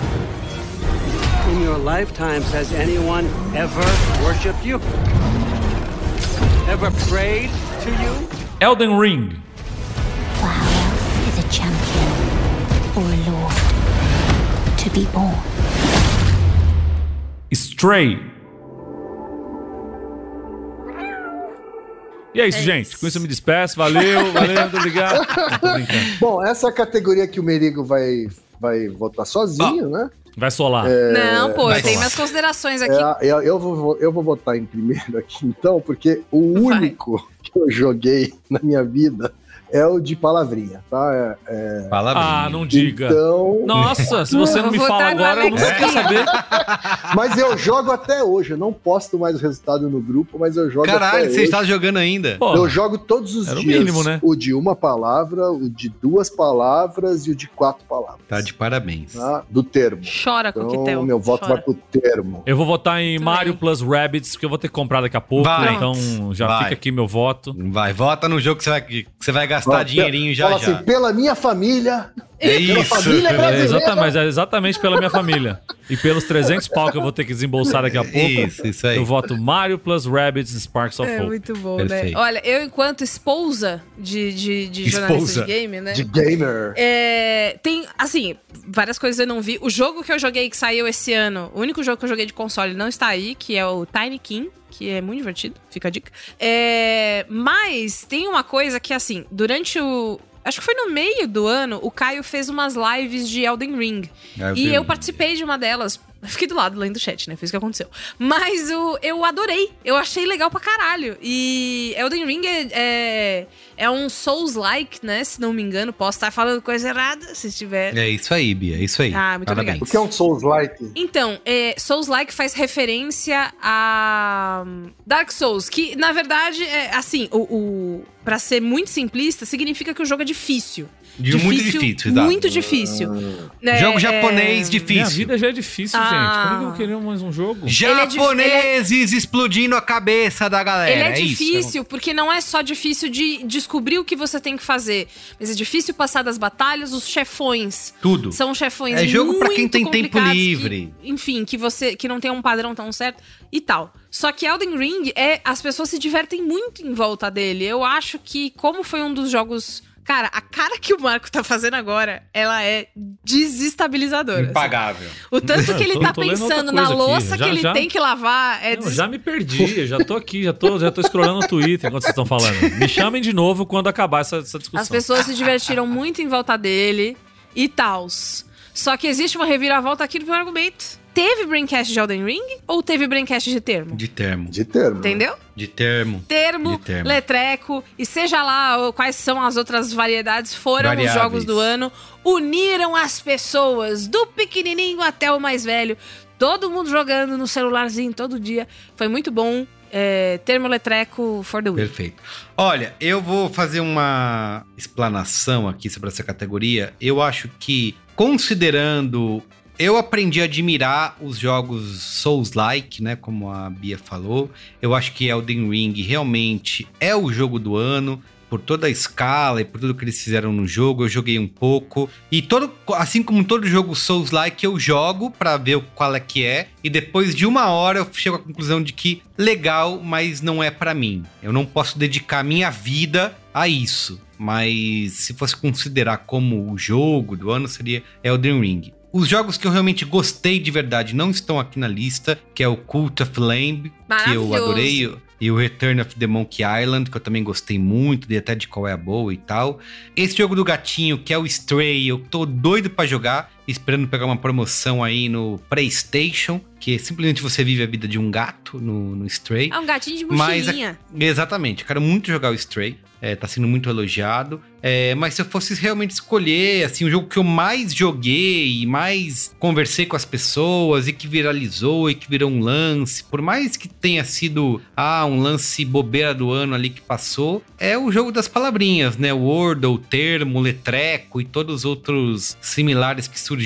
In your lifetimes, has anyone ever worshipped you? Ever prayed to you? Elden Ring. For how else is a champion or a lord to be born? Stray. E é isso, É gente. isso. Com isso eu me despeço. Valeu, (laughs) valeu, muito obrigado. Bom, essa é a categoria que o Merigo vai, vai votar sozinho, né? Vai solar. Não, pô, eu tenho minhas considerações aqui. É, eu, eu vou, eu vou votar em primeiro aqui, então, porque o Vai. único que eu joguei na minha vida é o de palavrinha, tá? É, é, Palavrinha. Ah, não diga. então, Nossa, se você não me fala agora, eu não quero saber. (laughs) mas eu jogo até hoje. Eu não posto mais o resultado no grupo, mas eu jogo Caralho, até você hoje. está jogando ainda? Pô, Eu jogo todos os Era o dias. mínimo, né? O de uma palavra, o de duas palavras e o de quatro palavras. Tá de parabéns. tá? Do termo. Chora, Então, Coquetel. meu voto Chora. vai pro termo. eu vou votar em Tudo Mario bem. Plus Rabbids, porque eu vou ter que comprar daqui a pouco. Vai. Então já Vai. fica aqui meu voto. Vai, vota no jogo que você vai, que você vai gastar gastar Ó, dinheirinho já fala já. assim, pela minha família. É pela isso. família É, brasileira. exatamente, é exatamente pela minha família. E pelos 300 pau que eu vou ter que desembolsar daqui a pouco. Isso, isso aí. Eu voto Mario plus Rabbids Sparks of É Hope. muito bom, Perfeito. né? Olha, eu, enquanto esposa de, de, de jornalista de game, né? De gamer. É, tem, assim, várias coisas eu não vi. O jogo que eu joguei que saiu esse ano, o único jogo que eu joguei de console não está aí, que é o Tiny King. Que é muito divertido, fica a dica. É, mas tem uma coisa que, assim, durante o. Acho que foi no meio do ano, o Caio fez umas lives de Elden Ring. Elden e eu Ring. participei de uma delas. Fiquei do lado lendo o chat, né? Foi isso que aconteceu. Mas o, eu adorei. Eu achei legal pra caralho. E Elden Ring é, é, é um Souls-like, né? Se não me engano. Posso estar falando coisa errada, se estiver. É isso aí, Bia, é isso aí. Ah, muito Parabéns. O que é um Souls-like? Então, é, Souls-like faz referência a hum, Dark Souls, que na verdade é assim, o, o para ser muito simplista, significa que o jogo é difícil. De muito difícil, exato. Muito difícil. É, Jogo é- japonês Minha difícil. vida já é difícil, Ah. gente. Como é que eu queria mais um jogo? Japoneses explodindo a cabeça da galera. Ele é, isso. difícil, porque não é só difícil de descobrir o que você tem que fazer, mas é difícil passar das batalhas, os chefões. Tudo. São chefões É jogo pra muito quem tem tempo livre. que, enfim, que você que não tem um padrão tão certo e tal. Só que Elden Ring é as pessoas se divertem muito em volta dele. Eu acho que como foi um dos jogos Cara, a cara que o Marco tá fazendo agora, ela é desestabilizadora. assim. Impagável. O tanto que ele Tô- tá tô pensando na louça Já- que ele já- tem que lavar é Não, já me perdi, eu já tô aqui, já tô, já tô scrollando no Twitter enquanto vocês estão falando. Me chamem de novo quando acabar essa, essa discussão. As pessoas se divertiram muito em volta dele e tals. Só que existe uma reviravolta aqui no meu argumento. Teve Braincast de Elden Ring ou teve Braincast de termo? De termo. De termo. Entendeu? De termo. Termo, De termo. letreco e seja lá quais são as outras variedades, foram os Variáveis. jogos do ano, uniram as pessoas, do pequenininho até o mais velho, todo mundo jogando no celularzinho todo dia. Foi muito bom. É, termo, letreco, for the win. Perfeito. Olha, eu vou fazer uma explanação aqui sobre essa categoria. Eu acho que, considerando. Eu aprendi a admirar os jogos Souls-like, né? Como a Bia falou. Eu acho que Elden Ring realmente é o jogo do ano. Por toda a escala e por tudo que eles fizeram no jogo, eu joguei um pouco. E todo, assim como todo jogo Souls-like, eu jogo pra ver qual é que é. E depois de uma hora eu chego à conclusão de que legal, mas não é pra mim. Eu não posso dedicar minha vida a isso. Mas se fosse considerar como o jogo do ano, seria Elden Ring. Os jogos que eu realmente gostei de verdade não estão aqui na lista, que é o Cult of Lamb, que eu adorei, e o Return of the Monkey Island, que eu também gostei muito, de até de qual é a boa e tal. Esse jogo do gatinho, que é o Stray, eu tô doido pra jogar, esperando pegar uma promoção aí no PlayStation, que é simplesmente você vive a vida de um gato no, no Stray. É um gatinho de Mas mochilinha. Exatamente, quero muito jogar o Stray. É, tá sendo muito elogiado. É, mas se eu fosse realmente escolher, assim, o jogo que eu mais joguei e mais conversei com as pessoas e que viralizou e que virou um lance, por mais que tenha sido ah, um lance bobeira do ano ali que passou, é o jogo das palavrinhas, né? O Wordle, o termo, o letreco e todos os outros similares que surgiram.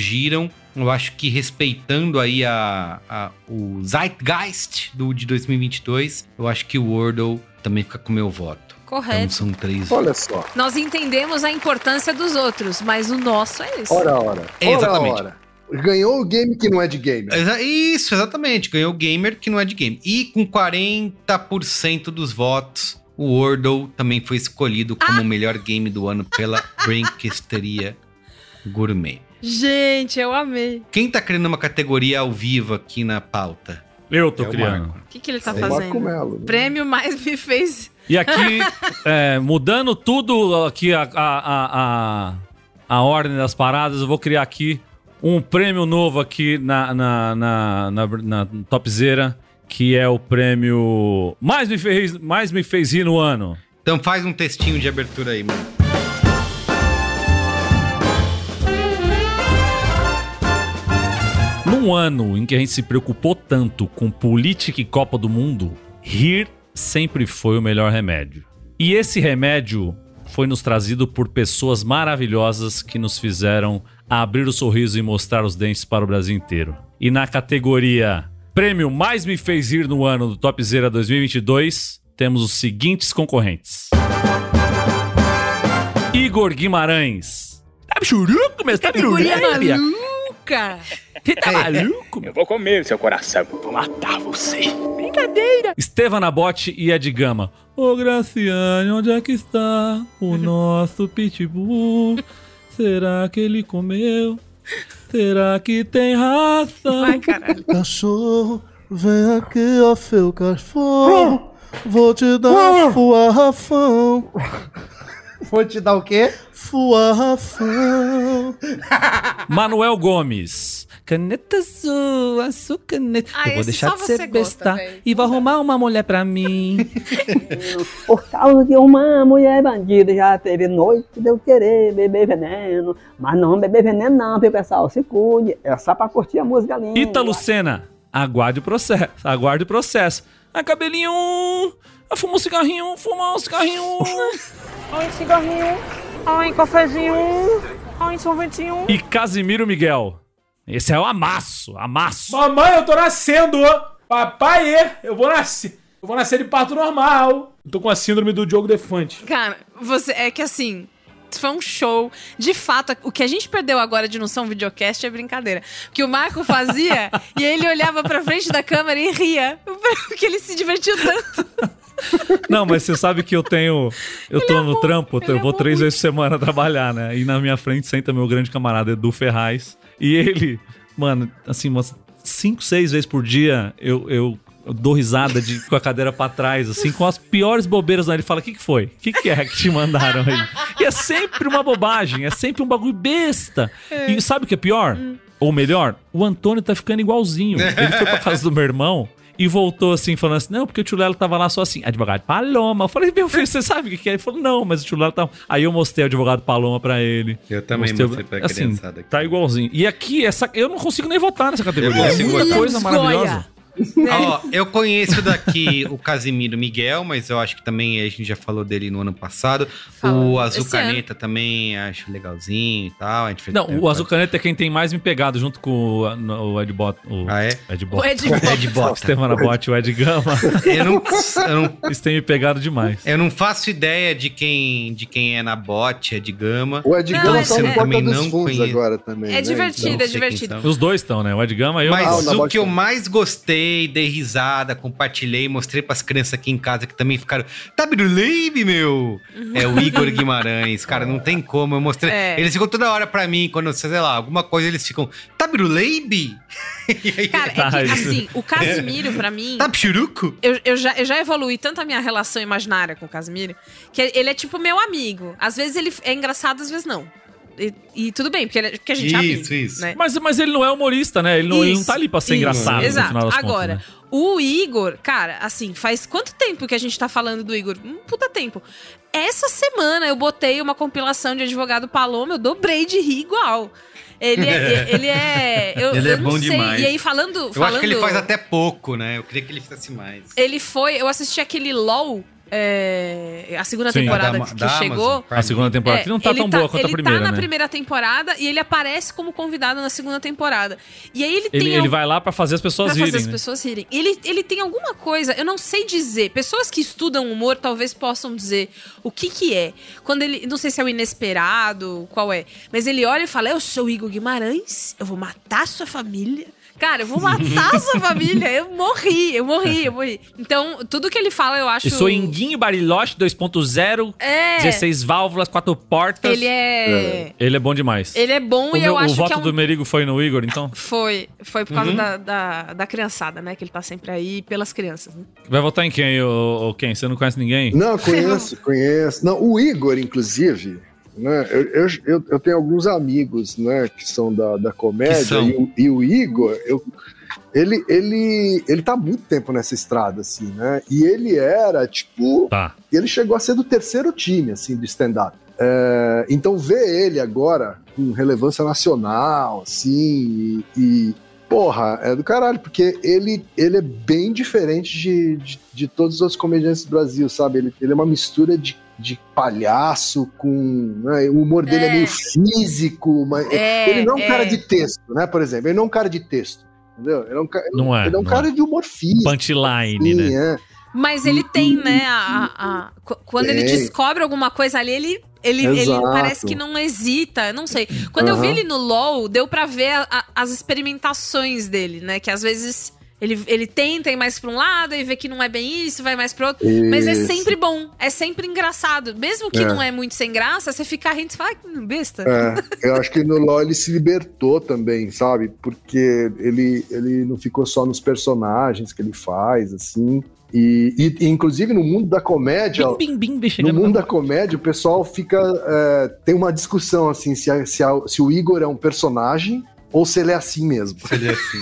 Eu acho que respeitando aí a, a- o Zeitgeist do, de 2022, eu acho que o Wordle também fica com o meu voto. Então Correto. são três. Olha só. Nós entendemos a importância dos outros, mas o nosso é esse. Ora, ora. É, Ora, exatamente. ora. Ganhou o game que não é de game. Exa- Isso, exatamente. Ganhou o gamer que não é de game. E com 40% dos votos, o Wordle também foi escolhido como o melhor game do ano pela Brinquesteria Gourmet. Gente, eu amei. Quem tá criando uma categoria ao vivo aqui na pauta? Eu tô É criando. O que, que ele tá É fazendo? Melo, né? Prêmio mais me fez. E aqui, (laughs) é, mudando tudo aqui a, a, a, a, a ordem das paradas, eu vou criar aqui um prêmio novo aqui na, na, na, na, na Topzera, que é o prêmio mais me fez, mais me fez rir no ano. Então faz um textinho de abertura aí, mano. Num ano em que a gente se preocupou tanto com política e Copa do Mundo, rir sempre foi o melhor remédio. E esse remédio foi nos trazido por pessoas maravilhosas que nos fizeram abrir o sorriso e mostrar os dentes para o Brasil inteiro. E na categoria Prêmio Mais Me Fez Rir no ano do Topzera 2022, temos os seguintes concorrentes. Igor Guimarães. Tá churuco, mas tá Categoria biruleia. maluca. Você tá maluco? Eu vou comer seu coração, eu vou matar você. Brincadeira. Estevam Nabote e Ed Gama. Ô Graciane, onde é que está o (laughs) nosso pitbull? Será que ele comeu? Será que tem raça? Vai, caralho. Cachorro, vem aqui, ó, seu cachorro. Vou te dar fuarrafão. Vou te dar o quê? Fuarrafão. Manuel Gomes. Caneta azul, azul caneta. Ah, Eu vou deixar de você ser besta e vou arrumar uma mulher pra mim. (laughs) Por causa de uma mulher bandida, já teve noite de eu querer beber veneno. Mas não beber veneno, não, viu, pessoal? Se cuide. É só pra curtir a música linda. Ítalo Lucena. Aguarde o processo. Aguarde o processo. Ah, cabelinho. Ah, fuma um cigarrinho, fuma um cigarrinho. (laughs) Ai, cigarrinho. Ai, cafezinho. Ai, sorvetinho. e Casimiro Miguel. Esse é o amasso, amasso. Mamãe, eu tô nascendo! Papai, é, eu vou nascer. Eu vou nascer de parto normal. Eu tô com a síndrome do Diogo Defante. Cara, você é que assim. Foi um show. De fato, o que a gente perdeu agora de não ser um videocast é brincadeira. Que o Marco fazia (laughs) e ele olhava pra frente da câmera e ria. Porque ele se divertiu tanto. (laughs) Não, mas você sabe que eu tenho. Eu tô no trampo, eu vou três vezes por semana trabalhar, né? E na minha frente senta meu grande camarada Edu Ferraz. E ele, mano, assim, umas cinco, seis vezes por dia eu, eu, eu dou risada de, com a cadeira pra trás, assim, com as piores bobeiras. Né? Ele fala: o que, que foi? O que, que é que te mandaram aí? E é sempre uma bobagem, é sempre um bagulho besta. E sabe o que é pior? Ou melhor, o Antônio tá ficando igualzinho. Ele foi pra casa do meu irmão. E voltou assim, falando assim: Não, porque o tio Lelo tava lá só assim, advogado Paloma. Eu falei: Meu filho, você sabe o que que é? Ele falou: Não, mas o tio Lelo tava. Aí eu mostrei o advogado Paloma pra ele. Eu também mostrei pra criançada aqui. Tá igualzinho. E aqui, essa, eu não consigo nem votar nessa categoria. Eu É consigo muita votar. coisa maravilhosa. Ó, eu conheço daqui o Casimiro Miguel, mas eu acho que também a gente já falou dele no ano passado. Falou. O Azul Esse Caneta também acho legalzinho e tal. A gente fez- Não, o Azul Caneta é quem tem mais me pegado junto com o, no- o Ed Bot. O ah, é? Ed Bot. (laughs) O Ed Bota. Ed Bota. Estevana Bot, (laughs) o Ed Gama. Eu não, eu não- Eles têm me pegado demais. eu não faço ideia de quem, de quem é na bot, é de Gama. O Ed Gama é- tá no é- Porta também dos não Fundos conheço. agora também. É né? divertido, Então- é divertido. Os dois estão, né? O Ed Gama e eu. Mas na o bot que eu mais gostei, dei risada, compartilhei, mostrei pras crianças aqui em casa que também ficaram. Tá biruleibe, meu! É o Igor Guimarães, cara, não tem como. Eu mostrei. É. Eles ficam toda hora pra mim, quando, sei lá, alguma coisa, eles ficam. Tá biruleibe? (laughs) Cara, é que assim, o Casimiro, pra mim. Tá pichuruco? Eu, eu, já, eu já evoluí tanto a minha relação imaginária com o Casimiro, que ele é tipo meu amigo. Às vezes ele é engraçado, às vezes não. E, e tudo bem, porque, ele, porque a gente é amigo. Isso, isso. né? Mas, mas ele não é humorista, né? Ele não, ele não tá ali pra ser Isso, engraçado Exato. no final das Agora, contas. Né? o Igor, cara, assim, faz quanto tempo que a gente tá falando do Igor? Um puta tempo. Essa semana eu botei uma compilação de advogado Paloma, eu dobrei de rir igual. Ele é. (laughs) ele é, eu, Ele é eu não bom sei. demais. E aí, falando. Eu falando acho que ele faz até pouco, né? Eu queria que ele fizesse mais. Ele foi. Eu assisti aquele LOL. É, a segunda Sim. temporada Da- que da chegou. Amazon. A segunda temporada É, que não tá ele tão boa quanto a ele primeira, tá na né? primeira temporada e ele aparece como convidado na segunda temporada. E aí ele, Ele, tem. ele al- vai lá pra fazer as pessoas pra fazer rirem. as né? pessoas rirem. Ele, ele tem alguma coisa, eu não sei dizer. Pessoas que estudam humor talvez possam dizer o que que é. Quando ele, não sei se é o inesperado, qual é, mas ele olha e fala: "Eu sou o Igor Guimarães, eu vou matar sua família". Cara, eu vou matar a sua família. Eu morri, eu morri, eu morri. Então, tudo que ele fala, eu acho. Eu sou Enguinho Bariloche 2.0, É. 16 válvulas, 4 portas. Ele é. Ele é bom demais. Ele é bom o e meu- eu acho o voto que é um. do Merigo foi no Igor, então? (laughs) Foi. Foi por causa Uhum. da, da, da criançada, né? Que ele tá sempre aí pelas crianças. Né? Vai votar em quem, ô, ô, quem? Você não conhece ninguém? Não, conheço, conheço. Não, o Igor, inclusive, né? Eu, eu, eu, tenho alguns amigos, né, que são da, da comédia, são? e o, e o Igor, eu, ele, ele, ele tá há muito tempo nessa estrada, assim, né? E ele era, tipo. Tá. Ele chegou a ser do terceiro time, assim, do stand-up. É, então, ver ele agora com relevância nacional, assim, e. e, Porra, é do caralho, porque ele, ele é bem diferente de, de, de todos os outros comediantes do Brasil, sabe? Ele, ele é uma mistura de, de palhaço com. né, O humor dele é, É. meio físico, mas É, ele não é um é. cara de texto, né? Por exemplo, ele não é um cara de texto. Entendeu? Ele é um, ca- Não é, ele é um não cara é. de humor físico. Punchline, né? é. Mas ele tem, né? A, a- a- qu- quando ele descobre alguma coisa ali, ele Ele, ele parece que não hesita, não sei. Quando eu vi ele no LoL, deu pra ver a- a- as experimentações dele, né? Que às vezes ele, ele tenta ir mais pra um lado e vê que não é bem isso, vai mais pro outro. Mas é Isso. sempre bom, é sempre engraçado. Mesmo que É. não é muito sem graça, você fica rindo e fala, "Ai, que besta. É, eu acho que no LoL ele se libertou também, sabe? Porque ele, ele não ficou só nos personagens que ele faz, assim. E, e- e, inclusive no mundo da comédia. Bim, bim, bim, no mundo da comédia, o pessoal fica. é, tem uma discussão assim: se, a- se, a- se o Igor é um personagem ou se ele é assim mesmo. Se ele é assim.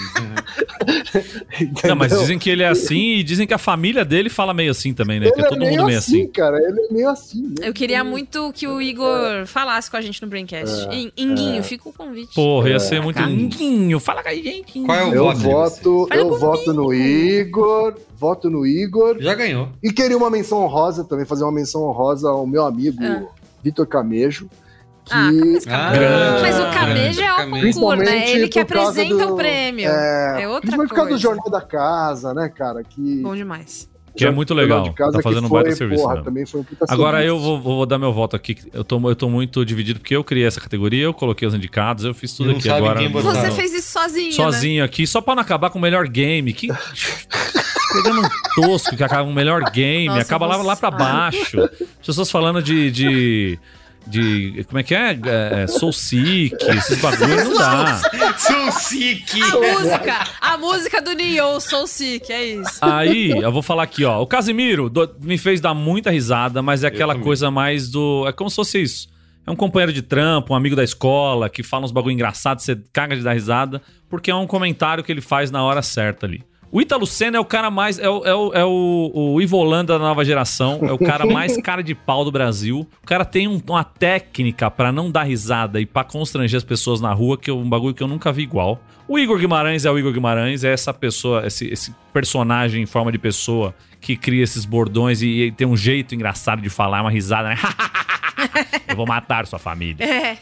(laughs) Não, mas dizem que ele é assim e dizem que a família dele fala meio assim também, né? Ele Que é todo meio mundo meio assim. cara. Ele é meio assim. Né? Eu queria muito que o Igor falasse com a gente no Braincast. É, In- Inguinho, é. fica o convite. Porra, ia É, ser muito. Inguinho, fala com a gente. Qual é o eu voto eu voto no Igor, voto no Igor. Já ganhou. E queria uma menção honrosa também, fazer uma menção honrosa ao meu amigo Ah. Vitor Camejo. Que, Ah, mas, Ah, grande. mas o Camejo é o concurso, né? Principalmente Ele que apresenta do- o prêmio. É, É, outra principalmente por causa do coisa. Jornal da Casa, né, cara? Que, Bom demais. Que é muito legal. Tá fazendo um baita foi, serviço. Porra, também foi um puta Agora serviço. eu vou, vou dar meu voto aqui. Eu tô, eu tô muito dividido porque eu criei essa categoria, eu coloquei os indicados, eu fiz tudo Não aqui sabe agora. Você fez isso sozinho, né? sozinho aqui, só pra não acabar com o melhor game. Que. (laughs) Pegando um tosco que acaba com o melhor game, Nossa, acaba lá, lá pra baixo. As pessoas falando de. de de- como é que é? é Soul Seek, esses bagulhos não dá. Sou sick. A música, a música do Neo, Soul Sick, é isso. Aí, eu vou falar aqui, ó. O Casimiro do- me fez dar muita risada, mas é aquela coisa mais do. É como se fosse isso. É um companheiro de trampo, um amigo da escola, que fala uns bagulho engraçado, você caga de dar risada, porque é um comentário que ele faz na hora certa ali. O Ítalo Senna é o cara mais. É o, é o, é o, o Ivo Holanda da nova geração. É o cara (laughs) mais cara de pau do Brasil. O cara tem um- uma técnica pra não dar risada e pra constranger as pessoas na rua, que é um bagulho que eu nunca vi igual. O Igor Guimarães é o Igor Guimarães, é essa pessoa, esse, esse personagem em forma de pessoa que cria esses bordões e, e tem um jeito engraçado de falar, uma risada, né? (laughs) eu vou matar sua família É.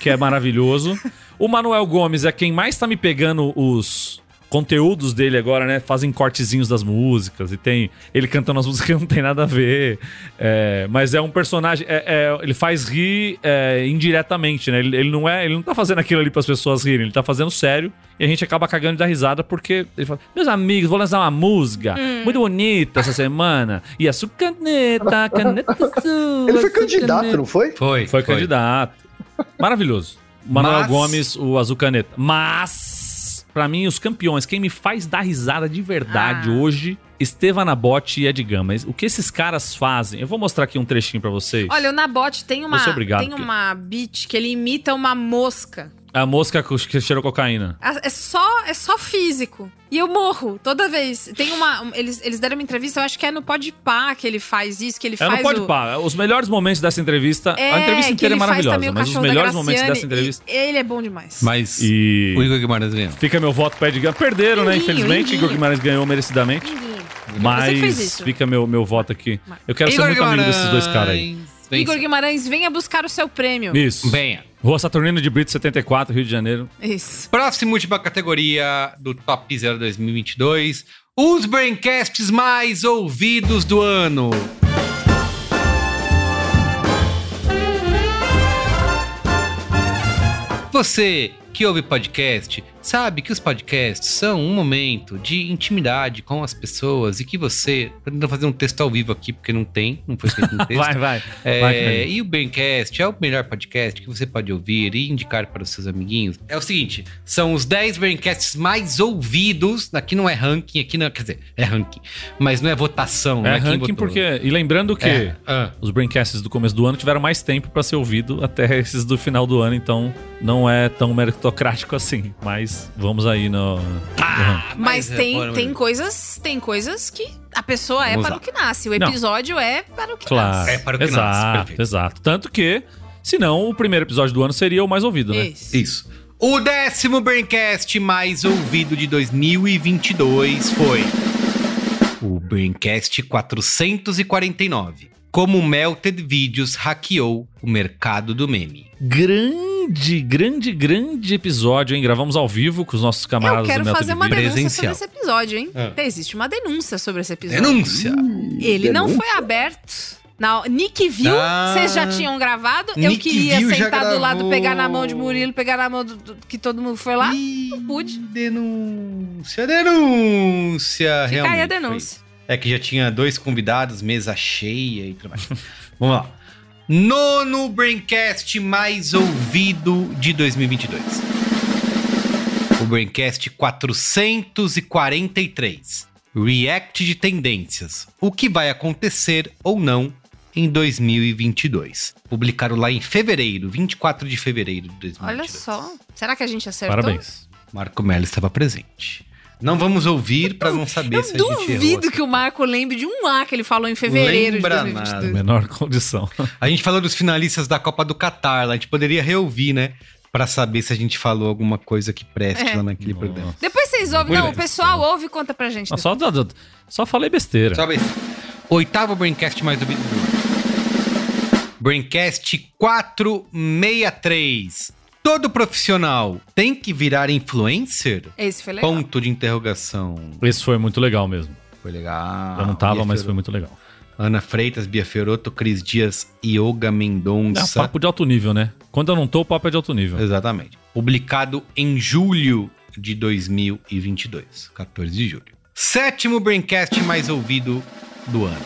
que é maravilhoso. O Manuel Gomes é quem mais tá me pegando os conteúdos dele agora, né? Fazem cortezinhos das músicas e tem ele cantando as (laughs) músicas que não tem nada a ver. É, mas é um personagem. é- é- ele faz rir é, indiretamente, né? Ele, ele não é, ele não tá fazendo aquilo ali para as pessoas rirem, ele tá fazendo sério e a gente acaba cagando de dar risada porque ele fala: Meus amigos, vou lançar uma música muito bonita essa semana. E a sua caneta, caneta (laughs) sua. Ele foi candidato, caneta. não foi? Foi. Foi candidato. Maravilhoso. Manuel Mas- Gomes, o Azul Caneta. Mas, pra mim, os campeões, quem me faz dar risada de verdade Ah. hoje, Estevan Nabote e Ed Gama. O que esses caras fazem? Eu vou mostrar aqui um trechinho pra vocês. Olha, o Nabote tem uma, tem porque- uma beat que ele imita uma mosca. A mosca que cheirou cocaína. É só, é só físico. E eu morro toda vez. Tem uma. um- Eles, eles deram uma entrevista, eu acho que é no Podpah que ele faz isso, que ele É, faz. não pode o... pá. Os melhores momentos dessa entrevista. É, a entrevista inteira é maravilhosa, mas os melhores momentos dessa entrevista. Ele é bom demais. Mas E. o Igor Guimarães ganhou. Fica meu voto pra Ed Gama. Perderam, né? Infelizmente. lindinho. Igor Guimarães ganhou merecidamente. Mas fica meu, meu voto aqui. Eu quero ser Igor muito amigo desses dois caras aí. Igor Guimarães, venha buscar o seu prêmio. Isso. Venha. Rua Saturnino de Brito, 74, Rio de Janeiro. Isso. Próxima última categoria do Top Zero 2022. Os Braincasts mais ouvidos do ano. Você que ouve podcast sabe que os podcasts são um momento de intimidade com as pessoas e que você. Tô tentando fazer um texto ao vivo aqui porque não tem, não foi feito um (laughs) texto. Vai, vai. É, Vai, e o Braincast é o melhor podcast que você pode ouvir e indicar para os seus amiguinhos. É o seguinte: são os 10 Braincasts mais ouvidos. Aqui não é ranking, aqui não. Quer dizer, é ranking, mas não é votação. É quem ranking porque. E lembrando que É, ah. os Braincasts do começo do ano tiveram mais tempo pra ser ouvido até esses do final do ano, então não é tão meritocrático assim. Mas vamos aí no. ranking. Mas, Mas é, tem, tem coisas, tem coisas que a pessoa é Vamos para lá. o que nasce. O Não. episódio é para o que Claro. nasce. É para o que exato, nasce, perfeito. exato. Tanto que, senão, o primeiro episódio do ano seria o mais ouvido, né? Isso. Isso. O décimo Braincast mais ouvido de 2022 foi o Braincast 449. Como Melted Videos hackeou o mercado do meme. Grande, grande, grande episódio, hein? Gravamos ao vivo com os nossos Eu camaradas quero do Melted fazer uma Video. denúncia sobre esse episódio, hein? Ah. Existe uma denúncia sobre esse episódio. Denúncia! Ele não Denúncia? foi aberto Na, Nick viu, Ah. vocês já tinham gravado? eu Nick queria Viu já sentar do lado, gravou. pegar na mão de Murilo, pegar na mão do, do- que todo mundo foi lá. não pude. Denúncia, denúncia. Fica aí realmente a foi denúncia. É que já tinha dois convidados, mesa cheia e tudo mais. (laughs) Vamos lá. Nono Braincast mais ouvido de 2022. O Braincast 443. React de tendências. O que vai acontecer ou não em 2022. Publicado lá em fevereiro, 24 de fevereiro de 2022. Olha só. Será que a gente acertou? Parabéns. Marco Melo estava presente. Não vamos ouvir para não saber se a gente errou. Duvido que o Marco lembre de um A que ele falou em fevereiro Lembra de 2022. Menor condição. A gente falou dos finalistas da Copa do Catar, lá. a gente poderia reouvir, né? Pra saber se a gente falou alguma coisa que preste É. lá naquele programa. Depois vocês ouvem. Não, bem. o pessoal ouve e conta pra gente. Não, só, só falei besteira. Só bem. Oitavo Braincast mais do. Braincast 463. Todo profissional tem que virar influencer? Esse foi legal. Ponto de interrogação. Esse foi muito legal mesmo. Foi legal. Eu não tava, Bia mas Fiorotto. foi muito legal. Ana Freitas, Bia Fiorotto, Cris Dias, Yoga É Mendonça. papo de alto nível, né? Quando eu não tô, o papo é de alto nível. Exatamente. Publicado em julho de 2022, 14 de julho. Sétimo Braincast mais ouvido do ano.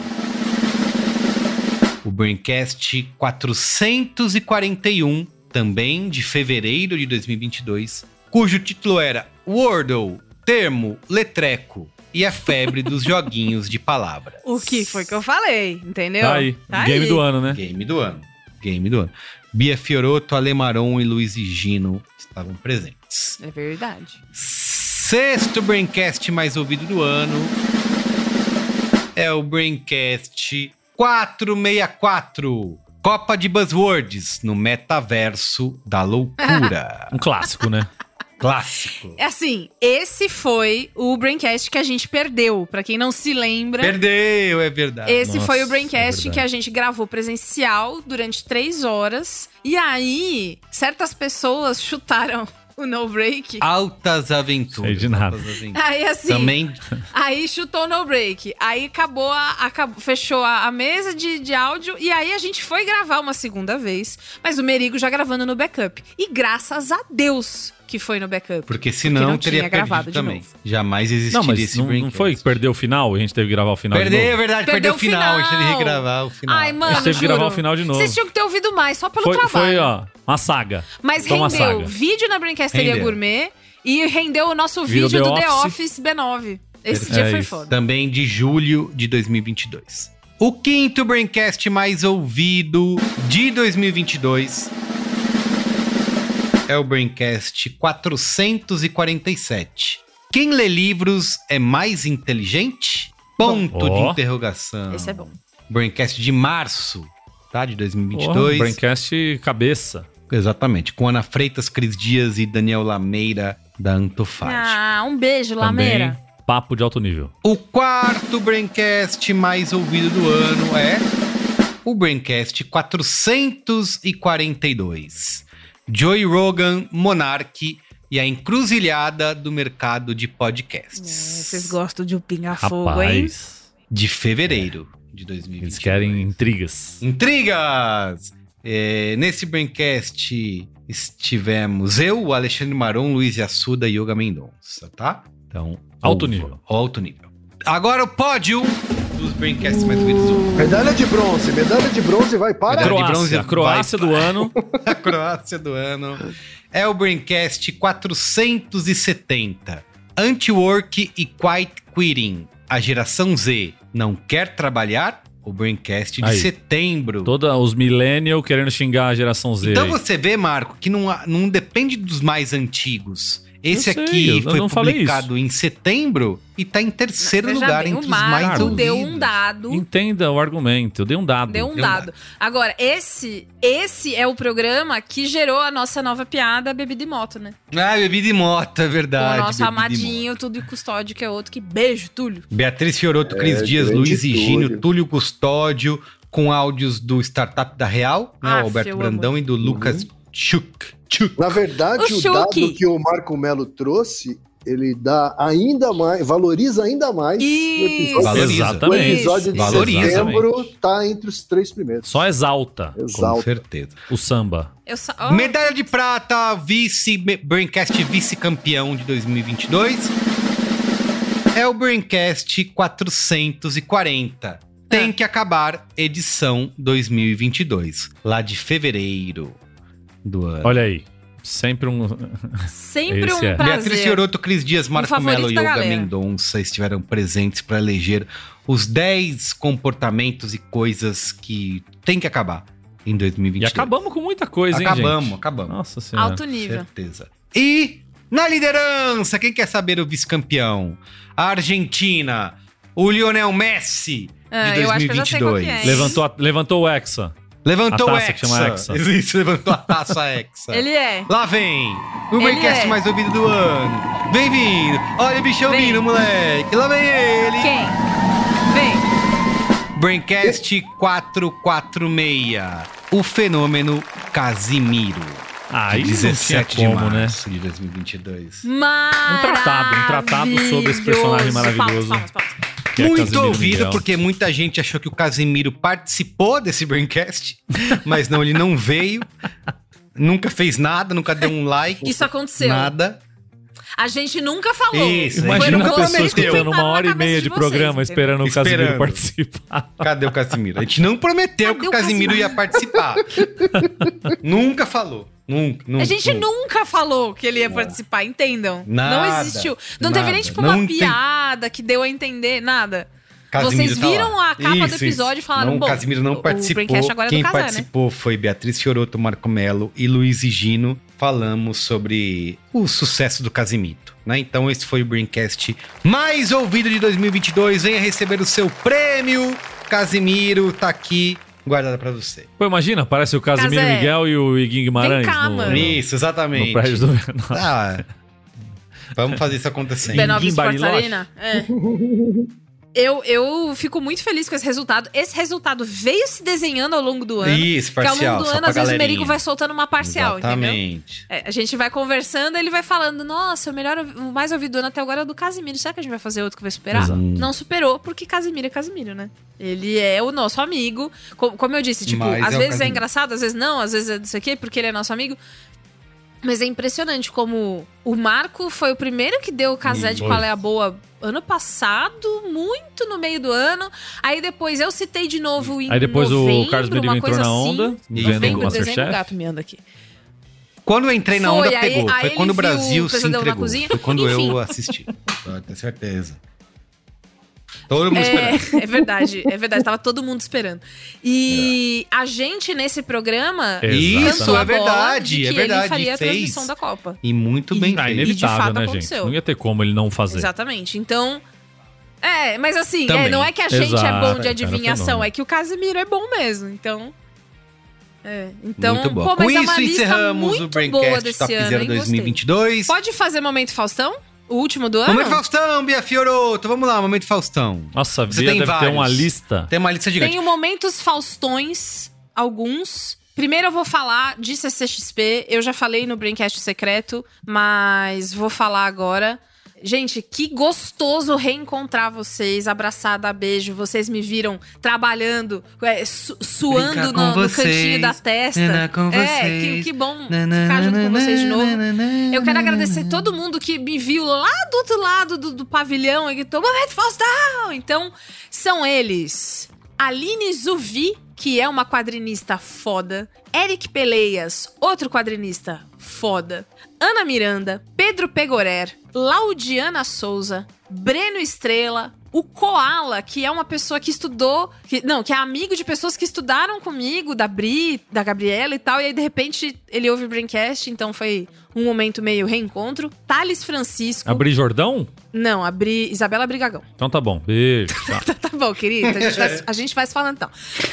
O Braincast 441, também de fevereiro de 2022, cujo título era Wordle, termo, letreco e a febre (laughs) dos joguinhos de palavras. O que foi que eu falei, entendeu? Tá aí. Tá Game aí. do ano, né? Game do ano. Game do ano. Bia Fiorotto, Alemaron e Luiz e Gino estavam presentes. É verdade. Sexto Braincast mais ouvido do ano é o Braincast 464. Copa de Buzzwords no metaverso da loucura. (laughs) Um clássico, né? Clássico. É assim, esse foi o Braincast que a gente perdeu. Pra quem não se lembra. Perdeu, é verdade. Esse Nossa, foi o é Braincast verdade. que a gente gravou presencial durante três horas. E aí, certas pessoas chutaram o no break. Altas aventuras. Sei de nada. altas aventuras. Aí assim. Também Aí chutou no break. Aí acabou, a, acabou fechou a, a mesa de, de áudio. E aí a gente foi gravar uma segunda vez. Mas o Merigo já gravando no backup. E graças a Deus que foi no backup. Porque senão não teria tinha gravado também. novo. Jamais existiria Não, mas esse não, não foi que perdeu o final? A gente teve que gravar o final de Perdeu, novo? é verdade, perdeu, o final. A gente teve que regravar o final. Ai, mano, A gente teve que gravar o final de novo. Vocês tinham que ter ouvido mais, só pelo Foi, trabalho. foi, ó, uma saga. Mas uma rendeu saga. vídeo na Brinquesteria Rendeu. Gourmet e rendeu o nosso Virou vídeo The do The Office. Office B9. Esse É dia foi isso. foda. Também de julho de 2022. O quinto Braincast mais ouvido de 2022 é o Braincast 447. Quem lê livros é mais inteligente? Ponto Bom. de interrogação. Esse é bom. Braincast de março, tá? De Porra, 2022. Braincast cabeça. Exatamente, com Ana Freitas, Cris Dias e Daniel Lameira da Antofage. Ah, um beijo, Também Lameira. papo de alto nível. O quarto Braincast mais ouvido do ano é o Braincast 442. Joey Rogan, Monark e a encruzilhada do mercado de podcasts. Vocês gostam de um pinga-fogo, hein? De fevereiro de 2020. eles querem intrigas. Intrigas! É, nesse Braincast estivemos eu, o Alexandre Maron, Luiz Assuda e Yoga Mendonça, tá? Então, Alto ouva. nível. Alto nível. Agora o pódio dos Braincasts mais ouvidos do ano. Medalha de bronze, medalha de bronze vai para. Medalha de Croácia, bronze a Croácia vai do para- ano. (laughs) A Croácia do ano é o Braincast 470. Anti-work e quiet quitting. A geração Z não quer trabalhar? O Braincast de Aí. setembro. Toda os millennial querendo xingar a geração Z. Então aí. você vê, Marco, que não, não depende dos mais antigos. Esse sei, aqui foi publicado em setembro e tá em terceiro Veja lugar bem, entre os mais Marco ouvidos. deu um dado. Entenda o argumento. Eu dei um dado. Deu um dado. Agora, esse esse é o programa que gerou a nossa nova piada Bebida e Moto, né? Ah, bebida e moto, é Com verdade. o nosso amadinho, tudo e custódio, que é outro. Que beijo, Túlio. Beatriz Fioroto, Cris É, Dias, grande Luiz e Gínio, Túlio. Túlio Custódio, com áudios do Startup da Real, né? Aff, o Alberto Brandão Uhum. e do Lucas Chuk. Chuk. Na verdade, O o, dado que o Marco Melo trouxe ele dá ainda mais, valoriza ainda mais o episódio. Valoriza. O Exatamente. episódio de Valoriza. setembro tá entre os três primeiros. Só exalta. Exalta. Com certeza. O samba. Eu sa- ó, Medalha de prata, vice Braincast vice-campeão de 2022. É o Braincast 440. Tem É. que acabar edição 2022, lá de fevereiro do ano. Olha aí. Sempre um. Sempre Esse um é. prazer. Beatriz Fioroto, Cris Dias, Marco Melo e da Olga galera. Mendonça estiveram presentes para eleger os 10 comportamentos e coisas que tem que acabar em E 2022. acabamos com muita coisa, hein, Acabamos, acabamos. Nossa senhora. Alto nível. Certeza. E na liderança, quem quer saber o vice-campeão? A Argentina, o Lionel Messi Ah, de eu acho que eu já sei qual 2022. que é? Levantou, a- levantou o Hexa. Levantou A o taça Hexa. Hexa. Isso, levantou a taça Hexa. Ele é. Lá vem o Braincast é. mais ouvido do ano. Bem-vindo. Olha o bichão Vem. vindo, moleque. Lá vem ele. Quem? Vem. Braincast 446. O fenômeno Casimiro. Ah, de isso não 17 tinha de como, né? março de 2022. Um tratado, um tratado sobre esse personagem maravilhoso. Palmas, palmas, palmas. Que é Muito Casimiro ouvido, Miguel. porque muita gente achou que o Casimiro participou desse Braincast, (laughs) mas não, ele não veio. Nunca fez nada, nunca deu um like. Isso aconteceu. Nada. A gente nunca falou. Isso, Imagina no uma pessoa momento que escutando uma hora e meia cabeça de vocês, programa entendeu? esperando o Casimiro Esperando. participar. (laughs) Cadê o Casimiro? A gente não prometeu Cadê que o o Casimiro Casimiro? ia participar. (laughs) nunca falou. Nunca, nunca. A gente nunca. nunca falou que ele ia participar, entendam. Nada, não existiu. Não teve nem nada. tipo uma Não tem- piada que deu a entender, nada. Casimiro Vocês tá viram lá. a capa do Isso, episódio isso. e falaram, não, bom, o Casimiro não participou. É do Quem Casé, né? participou foi Beatriz Fioroto, Marco Melo e Luiz e Gino. Falamos sobre o sucesso do Casimito. Né? Então esse foi o Braincast mais ouvido de 2022. Venha receber o seu prêmio. Casimiro tá aqui guardado pra você. Pô, imagina, parece o Casimiro Casé. Miguel e o Iguinho Guimarães. cá, no, mano. Isso, exatamente. no prédio do Menor. Ah, vamos fazer isso acontecer. B9 Ninguém Sports. Arena. É. (laughs) Eu, eu fico muito feliz com esse resultado. Esse resultado veio se desenhando ao longo do ano. Isso, Porque ao parcial, longo do ano, às vezes, o galerinha. Merico vai soltando uma parcial, entendeu? Exatamente. É, a gente vai conversando, ele vai falando: Nossa, o melhor, o mais ouvido do ano até agora é o do Casimiro. Será que a gente vai fazer outro que vai superar? Exato. Não superou, porque Casimiro é Casimiro, né? Ele é o nosso amigo. Co- Como eu disse, tipo, Mas às é o vezes é engraçado, às vezes não, às vezes é disso aqui, porque ele é nosso amigo. Mas é impressionante como o Marco foi o primeiro que deu o casé de Foi. qual é a boa ano passado, muito no meio do ano. Aí depois eu citei de novo em Aí depois novembro, o Carlos Merigo entrou na assim. onda, Isso. vendo o dezembro, o Masterchef. gato me anda aqui. Quando eu entrei na Foi, onda, aí- pegou. aí foi quando o Brasil se entregou. Foi quando Enfim. eu assisti. Pode ter certeza. Todo mundo esperando. É, (laughs) é verdade, é verdade. Tava todo mundo esperando. E a gente, nesse programa, Isso, é verdade, de é que verdade. ele faria a transmissão da Copa. E muito bem Ah, feito. inevitável, fato né, aconteceu. gente? Não ia ter como ele não fazer. Exatamente. Então. É, mas assim, é, não é que a gente é Exato, bom de adivinhação, é que o Casimiro é bom mesmo. Então. É, então, muito bom. pô, Com mas é uma isso, lista encerramos muito o boa Braincast desse Top ano, Zero hein? Gostei. 2022. Pode fazer Momento Faustão? O último do ano? Momento Faustão, Bia Fioroto. Vamos lá, Momento Faustão. Nossa, Você Bia tem deve ter vários. uma lista. Tem uma lista gigante. Tenho momentos Faustões, alguns. Primeiro eu vou falar de CCXP. Eu já falei no Braincast Secreto, mas vou falar agora. Gente, que gostoso reencontrar vocês, abraçada, beijo. Vocês me viram trabalhando, é, su- suando no, no vocês, cantinho da testa. naná com é, que, vocês. que bom ficar junto com vocês de novo. Eu quero agradecer todo mundo que me viu lá do outro lado do, do pavilhão e gritou: Momento Faustão! Então, são eles: Aline Zuvi, que é uma quadrinista foda, Eric Peleias, outro quadrinista foda, Ana Miranda, Pedro Pegorer, Laudiana Souza, Breno Estrela, o Koala, que é uma pessoa que estudou, que, não, que é amigo de pessoas que estudaram comigo, da Bri, da Gabriela e tal, e aí de repente ele ouve o Braincast, então foi um momento meio reencontro. Thales Francisco. Abrir Jordão? Não, a Bri, Isabela Brigagão. Então tá bom. Beijo. (laughs) Tá. Tá bom, querido. A gente vai, a gente vai se falando então.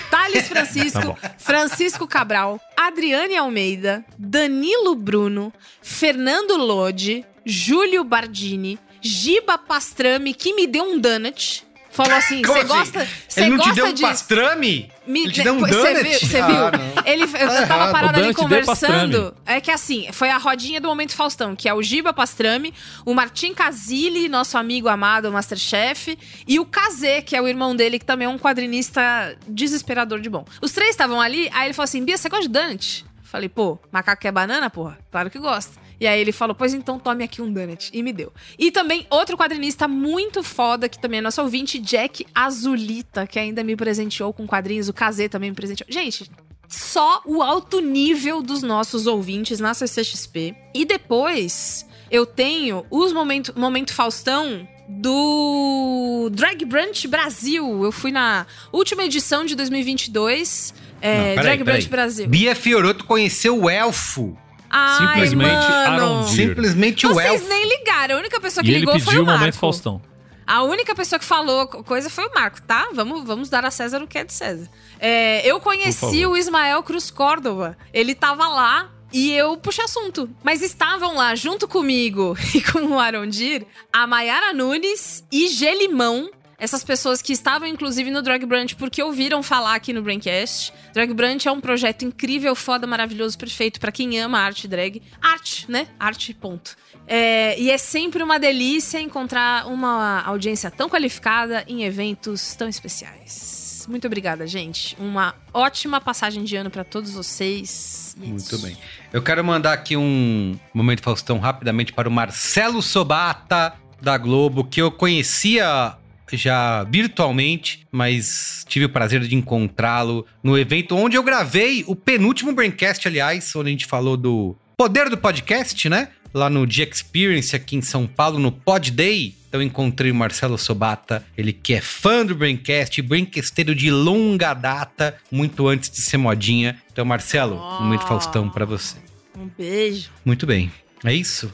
Thales (laughs) Francisco, Tá. Francisco Cabral, Adriane Almeida, Danilo Bruno, Fernando Lodi, Júlio Bardini, Giba Pastrame, que me deu um donut. Falou assim: você assim? gosta, você Ele não gosta te deu um de pastrame? Me- Ele te deu um Você viu? Você Ah, viu? não. Ele, eu Tá tava errado. parada O ali conversando. É que assim, foi a rodinha do Momento Faustão, que é o Giba Pastrame, o Martim Casile, nosso amigo amado Masterchef, e o Kazê, que é o irmão dele, que também é um quadrinista desesperador de bom. Os três estavam ali, aí ele falou assim: Bia, você gosta de donut? Falei, pô, macaco quer banana, porra? Claro que gosta. E aí ele falou, pois então tome aqui um donut. E me deu. E também outro quadrinista muito foda, que também é nosso ouvinte, Jack Azulita, que ainda me presenteou com quadrinhos. O Kazê também me presenteou. Gente, só o alto nível dos nossos ouvintes na CCXP. E depois eu tenho os momento, momento Faustão do Drag Brunch Brasil. Eu fui na última edição de 2022. É, Não, peraí, Drag peraí. Brunch Brasil. Bia Fioroto conheceu o elfo. Ai, Simplesmente mano. Arondir. Simplesmente o Vocês nem ligaram. A única pessoa que E ele ligou foi pediu o o Marco. momento Faustão. A única pessoa que falou co- coisa foi o Marco, tá? Vamos, vamos dar a César o que é de César. É, eu conheci o Ismael Cruz Córdova. Ele tava lá e eu puxei assunto. Mas estavam lá, junto comigo (laughs) e com o Arondir, a Mayara Nunes e Gelimão. Essas pessoas que estavam, inclusive, no Drag Brunch porque ouviram falar aqui no Braincast. Drag Brunch é um projeto incrível, foda, maravilhoso, perfeito pra quem ama arte drag. Arte, né? Arte, ponto. É, e é sempre uma delícia encontrar uma audiência tão qualificada em eventos tão especiais. Muito obrigada, gente. Uma ótima passagem de ano pra todos vocês. E é Muito bem. Eu quero mandar aqui um momento Faustão rapidamente para o Marcelo Sobata da Globo, que eu conhecia já virtualmente, mas tive o prazer de encontrá-lo no evento onde eu gravei o penúltimo Braincast, aliás, onde a gente falou do poder do podcast, né? Lá no The Experience aqui em São Paulo, no Pod Day. Então eu encontrei o Marcelo Sobata, ele que é fã do Braincast, braincasteiro de longa data, muito antes de ser modinha. Então, Marcelo, momento Faustão pra você. Um beijo. Muito bem. É isso?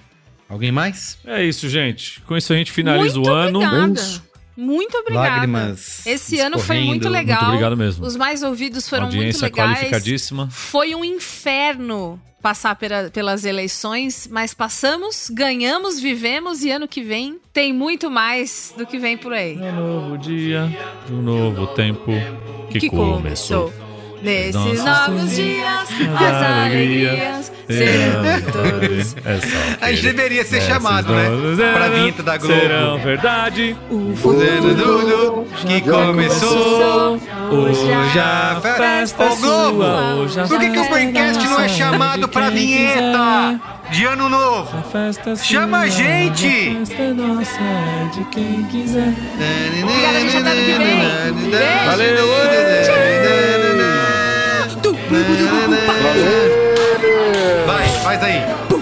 Alguém mais? É isso, gente. Com isso a gente finaliza Muito o ano. obrigada. Muito obrigada. Lágrimas Esse ano foi muito legal. Muito obrigado mesmo. Os mais ouvidos foram muito legais. qualificadíssima. Foi um inferno passar pela- pelas eleições, mas passamos, ganhamos, vivemos e ano que vem tem muito mais do que vem por aí. Um novo dia, um novo tempo que, Que começou. Nesses novos dias, as as alegrias serão todos. É A gente deveria ser chamado, né? Pra vinheta da Globo. Serão verdade. O Tudo que começou, hoje a festa é Ô Globo, sua, hoje a por que, que o é Braincast não é chamado pra vinheta de ano novo? Festa Chama a gente! A festa é nossa, é de quem quiser. Obrigada, gente. Até ano que vem. Valeu! Vai, faz aí. (laughs)